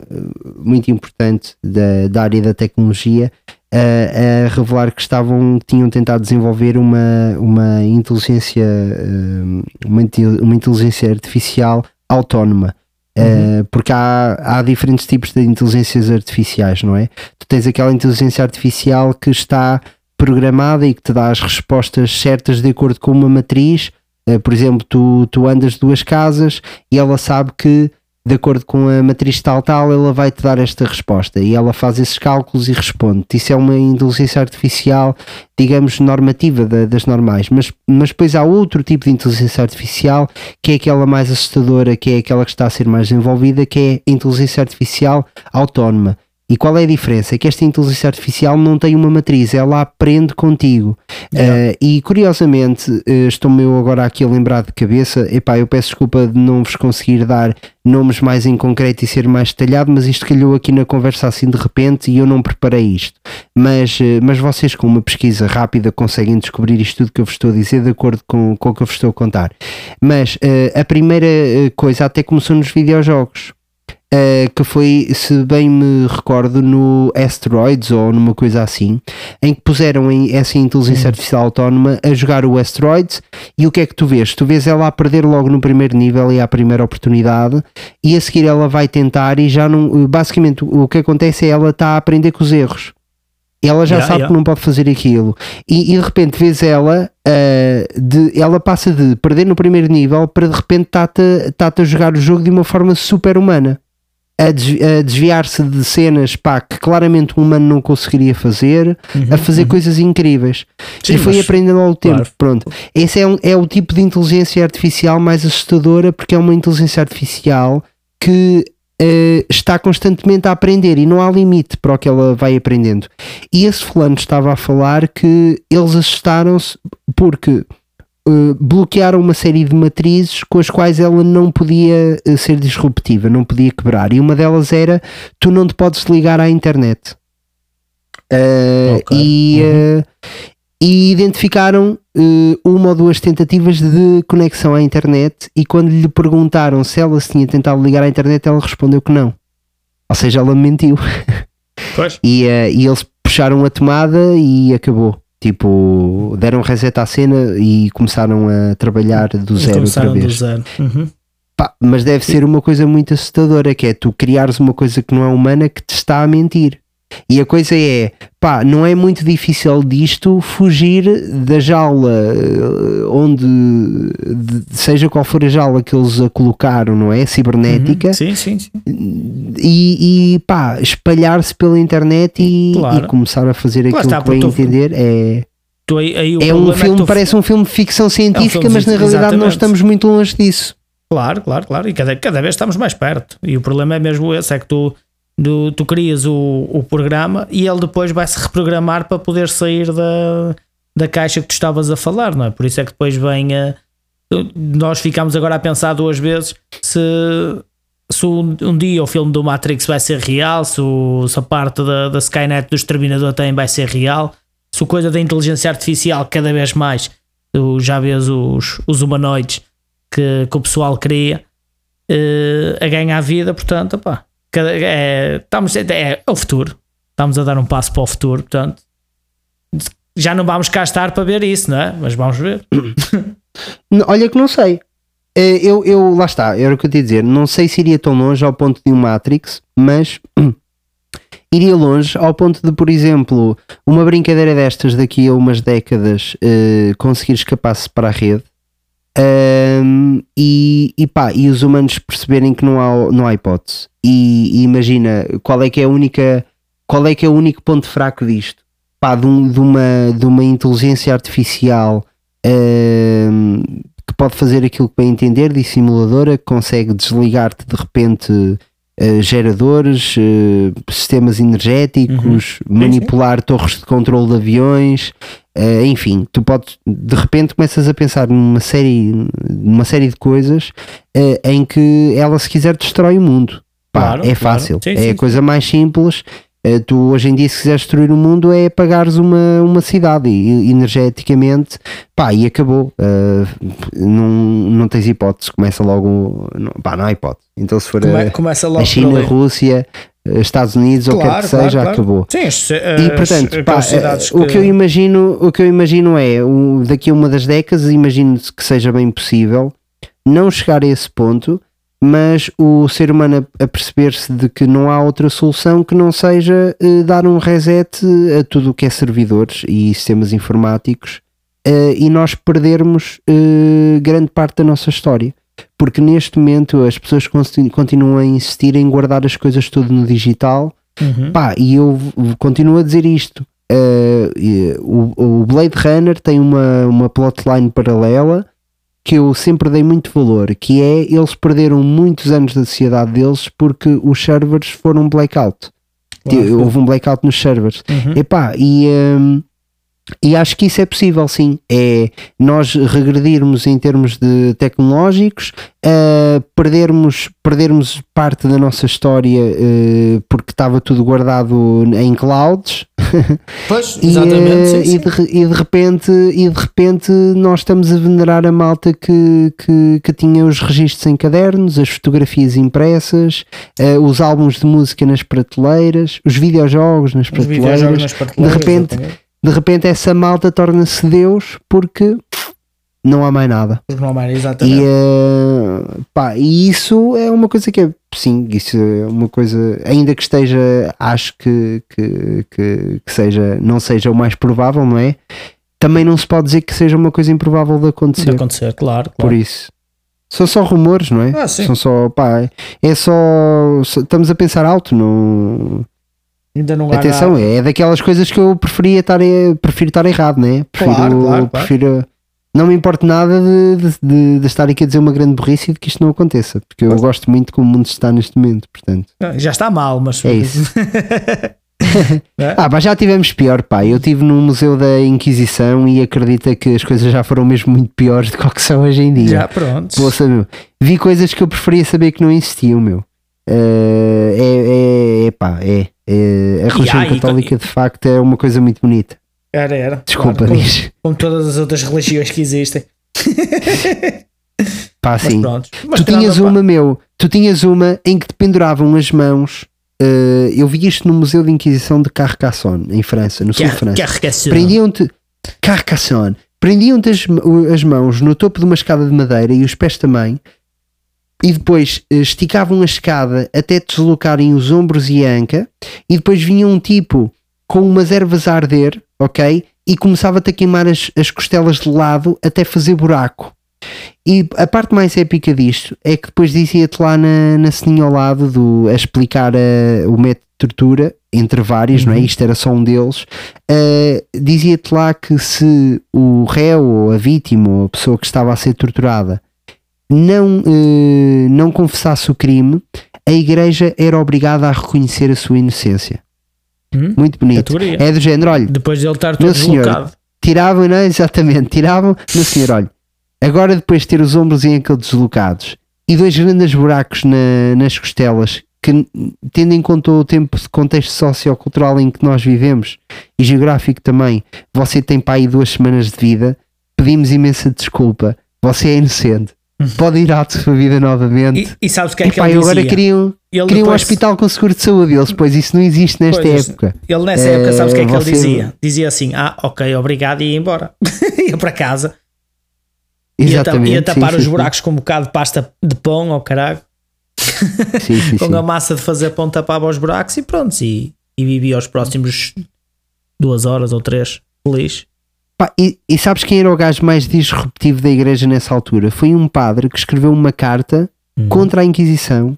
muito importante da, da área da tecnologia a, a revelar que estavam, tinham tentado desenvolver uma, uma inteligência eh, uma, uma inteligência artificial autónoma. Eh, porque há, há diferentes tipos de inteligências artificiais, não é? Tu tens aquela inteligência artificial que está programada e que te dá as respostas certas de acordo com uma matriz. Eh, por exemplo, tu, tu andas duas casas e ela sabe que de acordo com a matriz tal tal, ela vai te dar esta resposta e ela faz esses cálculos e responde. Isso é uma inteligência artificial, digamos, normativa da- das normais. Mas, mas depois há outro tipo de inteligência artificial que é aquela mais assustadora, que é aquela que está a ser mais desenvolvida, que é a inteligência artificial autónoma. E qual é a diferença? É que esta inteligência artificial não tem uma matriz, ela aprende contigo. Eh, e curiosamente, eh, estou-me eu agora aqui a lembrar de cabeça, epá, eu peço desculpa de não vos conseguir dar nomes mais em concreto e ser mais detalhado, mas isto calhou aqui na conversa assim de repente e eu não preparei isto. Mas, eh, mas vocês com uma pesquisa rápida conseguem descobrir isto tudo que eu vos estou a dizer de acordo com, com o que eu vos estou a contar. Mas a primeira coisa até começou nos videojogos. Uh, que foi, se bem me recordo, no Asteroids ou numa coisa assim, em que puseram em- essa inteligência artificial autónoma a jogar o Asteroids e o que é que tu vês? Tu vês ela a perder logo no primeiro nível e à primeira oportunidade e a seguir ela vai tentar e já não, basicamente o que acontece é ela está a aprender com os erros. Ela já Yeah, sabe yeah. que não pode fazer aquilo e, e de repente vês ela uh, de, ela passa de perder no primeiro nível para de repente estar-te tá a jogar o jogo de uma forma super humana a, desvi- a desviar-se de cenas pá, que claramente um humano não conseguiria fazer, a fazer coisas incríveis. Sim, e foi aprendendo ao tempo. claro. Pronto. Esse é, um- é o tipo de inteligência artificial mais assustadora, porque é uma inteligência artificial que eh, está constantemente a aprender e não há limite para o que ela vai aprendendo. E esse fulano estava a falar que eles assustaram-se porque eh, bloquearam uma série de matrizes com as quais ela não podia eh, ser disruptiva, não podia quebrar. E uma delas era: tu não te podes ligar à internet. Eh, Ok. e, eh, e identificaram uma ou duas tentativas de conexão à internet. E quando lhe perguntaram se ela se tinha tentado ligar à internet, ela respondeu que não. Ou seja, ela mentiu. *laughs* E, e eles puxaram a tomada e acabou. Tipo, deram reset à cena e começaram a trabalhar do zero outra Começaram do vez. zero. Uhum. Pá, mas deve ser uma coisa muito assustadora, que é tu criares uma coisa que não é humana que te está a mentir. E a coisa é, pá, não é muito difícil disto fugir da jaula eh, onde, de- seja qual for a jaula que eles a colocaram, não é? Cibernética, Uhum. Sim, sim, sim. e, e pá, espalhar-se pela internet e, Claro. e começar a fazer aquilo está, que tu- entender. É, aí, aí é um problema filme, que tu- parece um filme de ficção científica, filme mas na de- realidade não exatamente. estamos muito longe disso. Claro, claro, claro. E cada, cada vez estamos mais perto. E o problema é mesmo esse: é que tu, tu, tu crias o, o programa e ele depois vai se reprogramar para poder sair da, da caixa que tu estavas a falar, não é? Por isso é que depois vem a. Nós ficamos agora a pensar duas vezes se, se um, um dia o filme do Matrix vai ser real, se, o- se a parte da, da Skynet do Exterminador também vai ser real, se o coisa da inteligência artificial cada vez mais, tu já vês os, os humanoides que, que o pessoal cria eh, a ganhar vida, portanto, opá, é, estamos, é, é o futuro. Estamos a dar um passo para o futuro, portanto, já não vamos cá estar para ver isso, não é? Mas vamos ver. Olha que não sei. Eh, Eu, eu, lá está, era o que eu te ia dizer. Não sei se iria tão longe ao ponto de um Matrix, mas *clears throat* iria longe ao ponto de, por exemplo, uma brincadeira destas daqui a umas décadas eh, conseguir escapar-se para a rede Ahm, e, e pá, e os humanos perceberem que não há, não há hipótese. E, e imagina qual é que é a única, qual é que é o único ponto fraco disto? Pá, de, um- de uma, de uma inteligência artificial ahm, que pode fazer aquilo que bem entender, dissimuladora, que consegue desligar-te de repente eh, geradores, eh, sistemas energéticos, manipular torres de controle de aviões, eh, enfim, tu podes de repente começas a pensar numa série, numa série de coisas eh, em que ela se quiser destrói o mundo. Pá, Claro, é claro. fácil, Sim, é sim, a coisa mais simples. Eh, tu hoje em dia, se quiseres destruir o mundo, é apagares uma, uma cidade e, energeticamente, pá, e acabou. Não, não tens hipótese, começa logo. Não, pá, não há hipótese. Então, se for Come- a, a China, a. Rússia, Estados Unidos, ou o que quer que seja, acabou. Sim, as, E portanto, pá, as cidades eh, o que eu que- imagino, o que eu imagino é, daqui a uma das décadas, imagino que seja bem possível não chegar a esse ponto, mas o ser humano a, a perceber-se de que não há outra solução que não seja eh, dar um reset a tudo o que é servidores e sistemas informáticos eh, e nós perdermos eh, grande parte da nossa história. Porque neste momento as pessoas continuam a insistir em guardar as coisas tudo no digital Uhum. Pá, e eu continuo a dizer isto. e, o, o Blade Runner tem uma, uma plotline paralela que eu sempre dei muito valor, que é eles perderam muitos anos da sociedade deles porque os servers foram blackout. Houve um blackout nos servers. Uhum. Epá, e, hum, e acho que isso é possível, sim. É nós regredirmos em termos de tecnológicos, eh, perdermos, perdermos parte da nossa história eh, porque estava tudo guardado em clouds *laughs* Pois, e, exatamente. eh, sim, e, sim. de, e de repente e de repente nós estamos a venerar a malta que, que, que tinha os registros em cadernos, as fotografias impressas, eh, os álbuns de música nas prateleiras, os videojogos nas Os prateleiras. videojogos nas prateleiras, de repente, exatamente. De repente essa malta torna-se Deus porque não há mais nada. Porque não há mais, E, exatamente. eh, pá, e isso é uma coisa que é, sim, isso é uma coisa, ainda que esteja, acho que, que, que, que seja, não seja o mais provável, não é? Também não se pode dizer que seja uma coisa improvável de de acontecer. acontecer, claro. Por claro. isso. São só rumores, não é? Ah, sim. São só, pá, é só- estamos a pensar alto, não, Ainda não há Atenção, nada. é daquelas coisas que eu preferia estar, prefiro estar errado, né? Prefiro, Claro, claro, claro. prefiro não me importa nada de, de, de- estar aqui a dizer uma grande burrice e de que isto não aconteça, porque eu gosto muito como o mundo está neste momento, portanto. Já está mal, mas. É isso. *laughs* *laughs* Ah, pá, já tivemos pior, pá. Eu estive no Museu da Inquisição e acredita que as coisas já foram mesmo muito piores do que são hoje em dia. Já, pronto. Poxa, meu. Vi coisas que eu preferia saber que não existiam, meu. É, é, é, pá, é. é- a religião há, e- católica de facto é uma coisa muito bonita. Era, era. Desculpa, Claro, como, diz. como todas as outras religiões que existem. Pá, sim. Mas tu tinhas nada, pá. uma, meu, tu tinhas uma em que te penduravam as mãos. eh, eu vi isto no Museu de Inquisição de Carcassonne, em França, no sul de França. requecer. Prendiam-te Carcassonne, prendiam-te as, as mãos no topo de uma escada de madeira e os pés também, e depois eh, esticavam a escada até deslocarem os ombros e a anca, e depois vinha um tipo com umas ervas a arder, ok? E começava-te a queimar as, as costelas de lado até fazer buraco. E a parte mais épica disto é que depois dizia-te lá na, na ceninha ao lado do, a explicar eh, o método de tortura, entre vários, não é? Isto era só um deles. eh, dizia-te lá que se o réu ou a vítima ou a pessoa que estava a ser torturada não, eh, não confessasse o crime, a igreja era obrigada a reconhecer a sua inocência. Hum? Muito bonito. É do género, olha, Depois de ele estar todo senhor. deslocado. tiravam, não é? Exatamente, tiravam, meu senhor, olha, agora depois de ter os ombros em aqueles deslocados e dois grandes buracos na- nas costelas, que tendo em conta o tempo de contexto sociocultural em que nós vivemos e geográfico também, você tem para aí duas semanas de vida, pedimos imensa desculpa, você é inocente, pode ir à sua vida novamente. E, e sabes o que é que Epá, ele dizia? agora queriam, Ele queriam um hospital com seguro de saúde, eles, pois isso não existe nesta Pois, época. Ele nessa época, sabes o que é que Eh, ele você- dizia? Dizia assim: Ah, ok, obrigado, e ia embora. *laughs* ia para casa. Ia, ta- Exatamente. ia tapar sim, os sim, buracos com um bocado de pasta de pão, ao caralho. Sim, sim, *laughs* Com sim. a massa de fazer pão, tapava os buracos e pronto. E, e vivia os próximos duas horas ou três feliz. Pá, e, e sabes quem era o gajo mais disruptivo da igreja nessa altura? Foi um padre que escreveu uma carta Uhum. contra a Inquisição,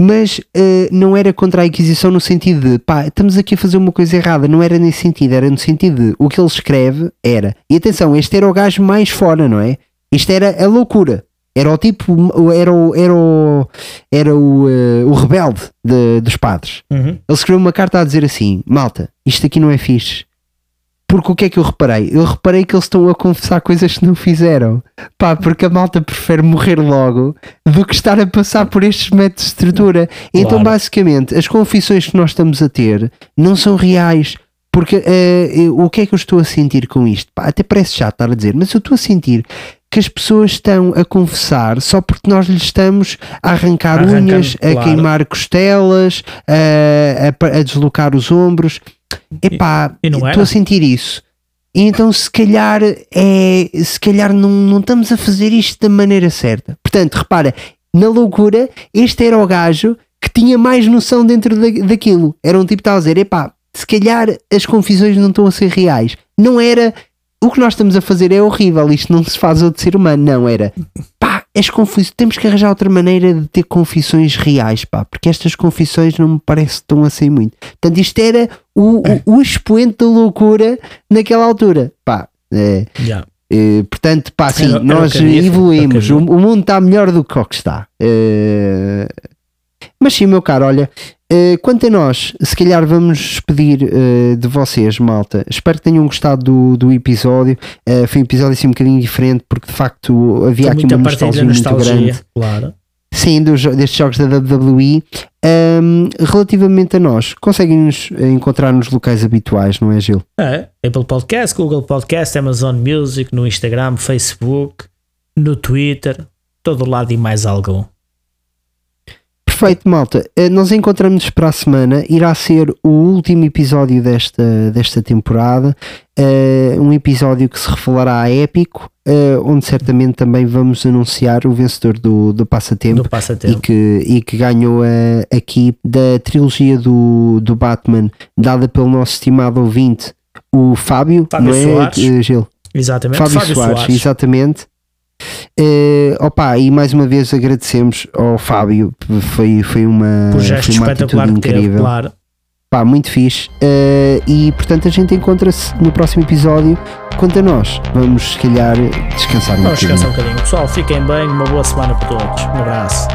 mas eh, não era contra a Inquisição no sentido de pá, estamos aqui a fazer uma coisa errada, não era nesse sentido, era no sentido de o que ele escreve era, e atenção, este era o gajo mais fora, não é? Isto era a loucura. Era o tipo, era o, era o, era o, eh, o rebelde de- dos padres. Uhum. Ele escreveu uma carta a dizer assim: Malta, isto aqui não é fixe. Porque o que é que eu reparei? Eu reparei que eles estão a confessar coisas que não fizeram. Pá, porque a malta prefere morrer logo do que estar a passar por estes métodos de tortura. Então, Claro. basicamente, as confissões que nós estamos a ter não são reais. Porque eh, eu- o que é que eu estou a sentir com isto? Pá, até parece chato estar a dizer, mas eu estou a sentir que as pessoas estão a confessar só porque nós lhes estamos a arrancar Arrancando, unhas, a claro. queimar costelas, a, a a deslocar os ombros. Epá, estou a sentir isso. E então se calhar é se calhar não, não estamos a fazer isto da maneira certa. Portanto, repara, na loucura, este era o gajo que tinha mais noção dentro da, daquilo. Era um tipo que estava a dizer, epá, se calhar as confissões não estão a ser reais. Não era o que nós estamos a fazer é horrível, isto não se faz outro ser humano, não era. As confissões, temos que arranjar outra maneira de ter confissões reais, pá, porque estas confissões não me parece que estão a ser muito. Portanto, isto era o, o, o expoente da loucura naquela altura, pá. é, Já. eh, portanto, pá, sim, Era- nós era evoluímos. O, o mundo está melhor do que o que está. Eh, mas sim, meu caro, olha, eh, quanto a nós, se calhar vamos despedir eh, de vocês, malta. Espero que tenham gostado do, do episódio. Eh, foi um episódio assim um bocadinho diferente, porque de facto havia Com aqui uma partilha nostalgia, muito nostalgia, grande. claro. Sim, dos, destes jogos da WWE. Ahm, relativamente a nós, conseguem-nos encontrar nos locais habituais, não é, Gil? É, Apple Podcast, Google Podcast, Amazon Music, no Instagram, Facebook, no Twitter, todo lado e mais algum. Perfeito, malta. Eh, Nós encontramos-nos para a semana. Irá ser o último episódio desta, desta temporada. Eh, um episódio que se revelará épico, eh, onde certamente também vamos anunciar o vencedor do, do passatempo. Do E passatempo. que, e que ganhou aqui da trilogia do, do Batman, dada pelo nosso estimado ouvinte, o Fábio, Fábio não é, Soares. Gil? Exatamente. Fábio, Soares, exatamente. Eh, opa, e mais uma vez agradecemos ao Fábio, foi, foi uma, Por foi uma espetacular atitude que teve, incrível. claro. Pá, muito fixe. Eh, e portanto a gente encontra-se no próximo episódio Quanto a nós, vamos se calhar descansar um Vamos bocadinho. descansar um bocadinho. Pessoal, fiquem bem. Uma boa semana para todos. Um abraço.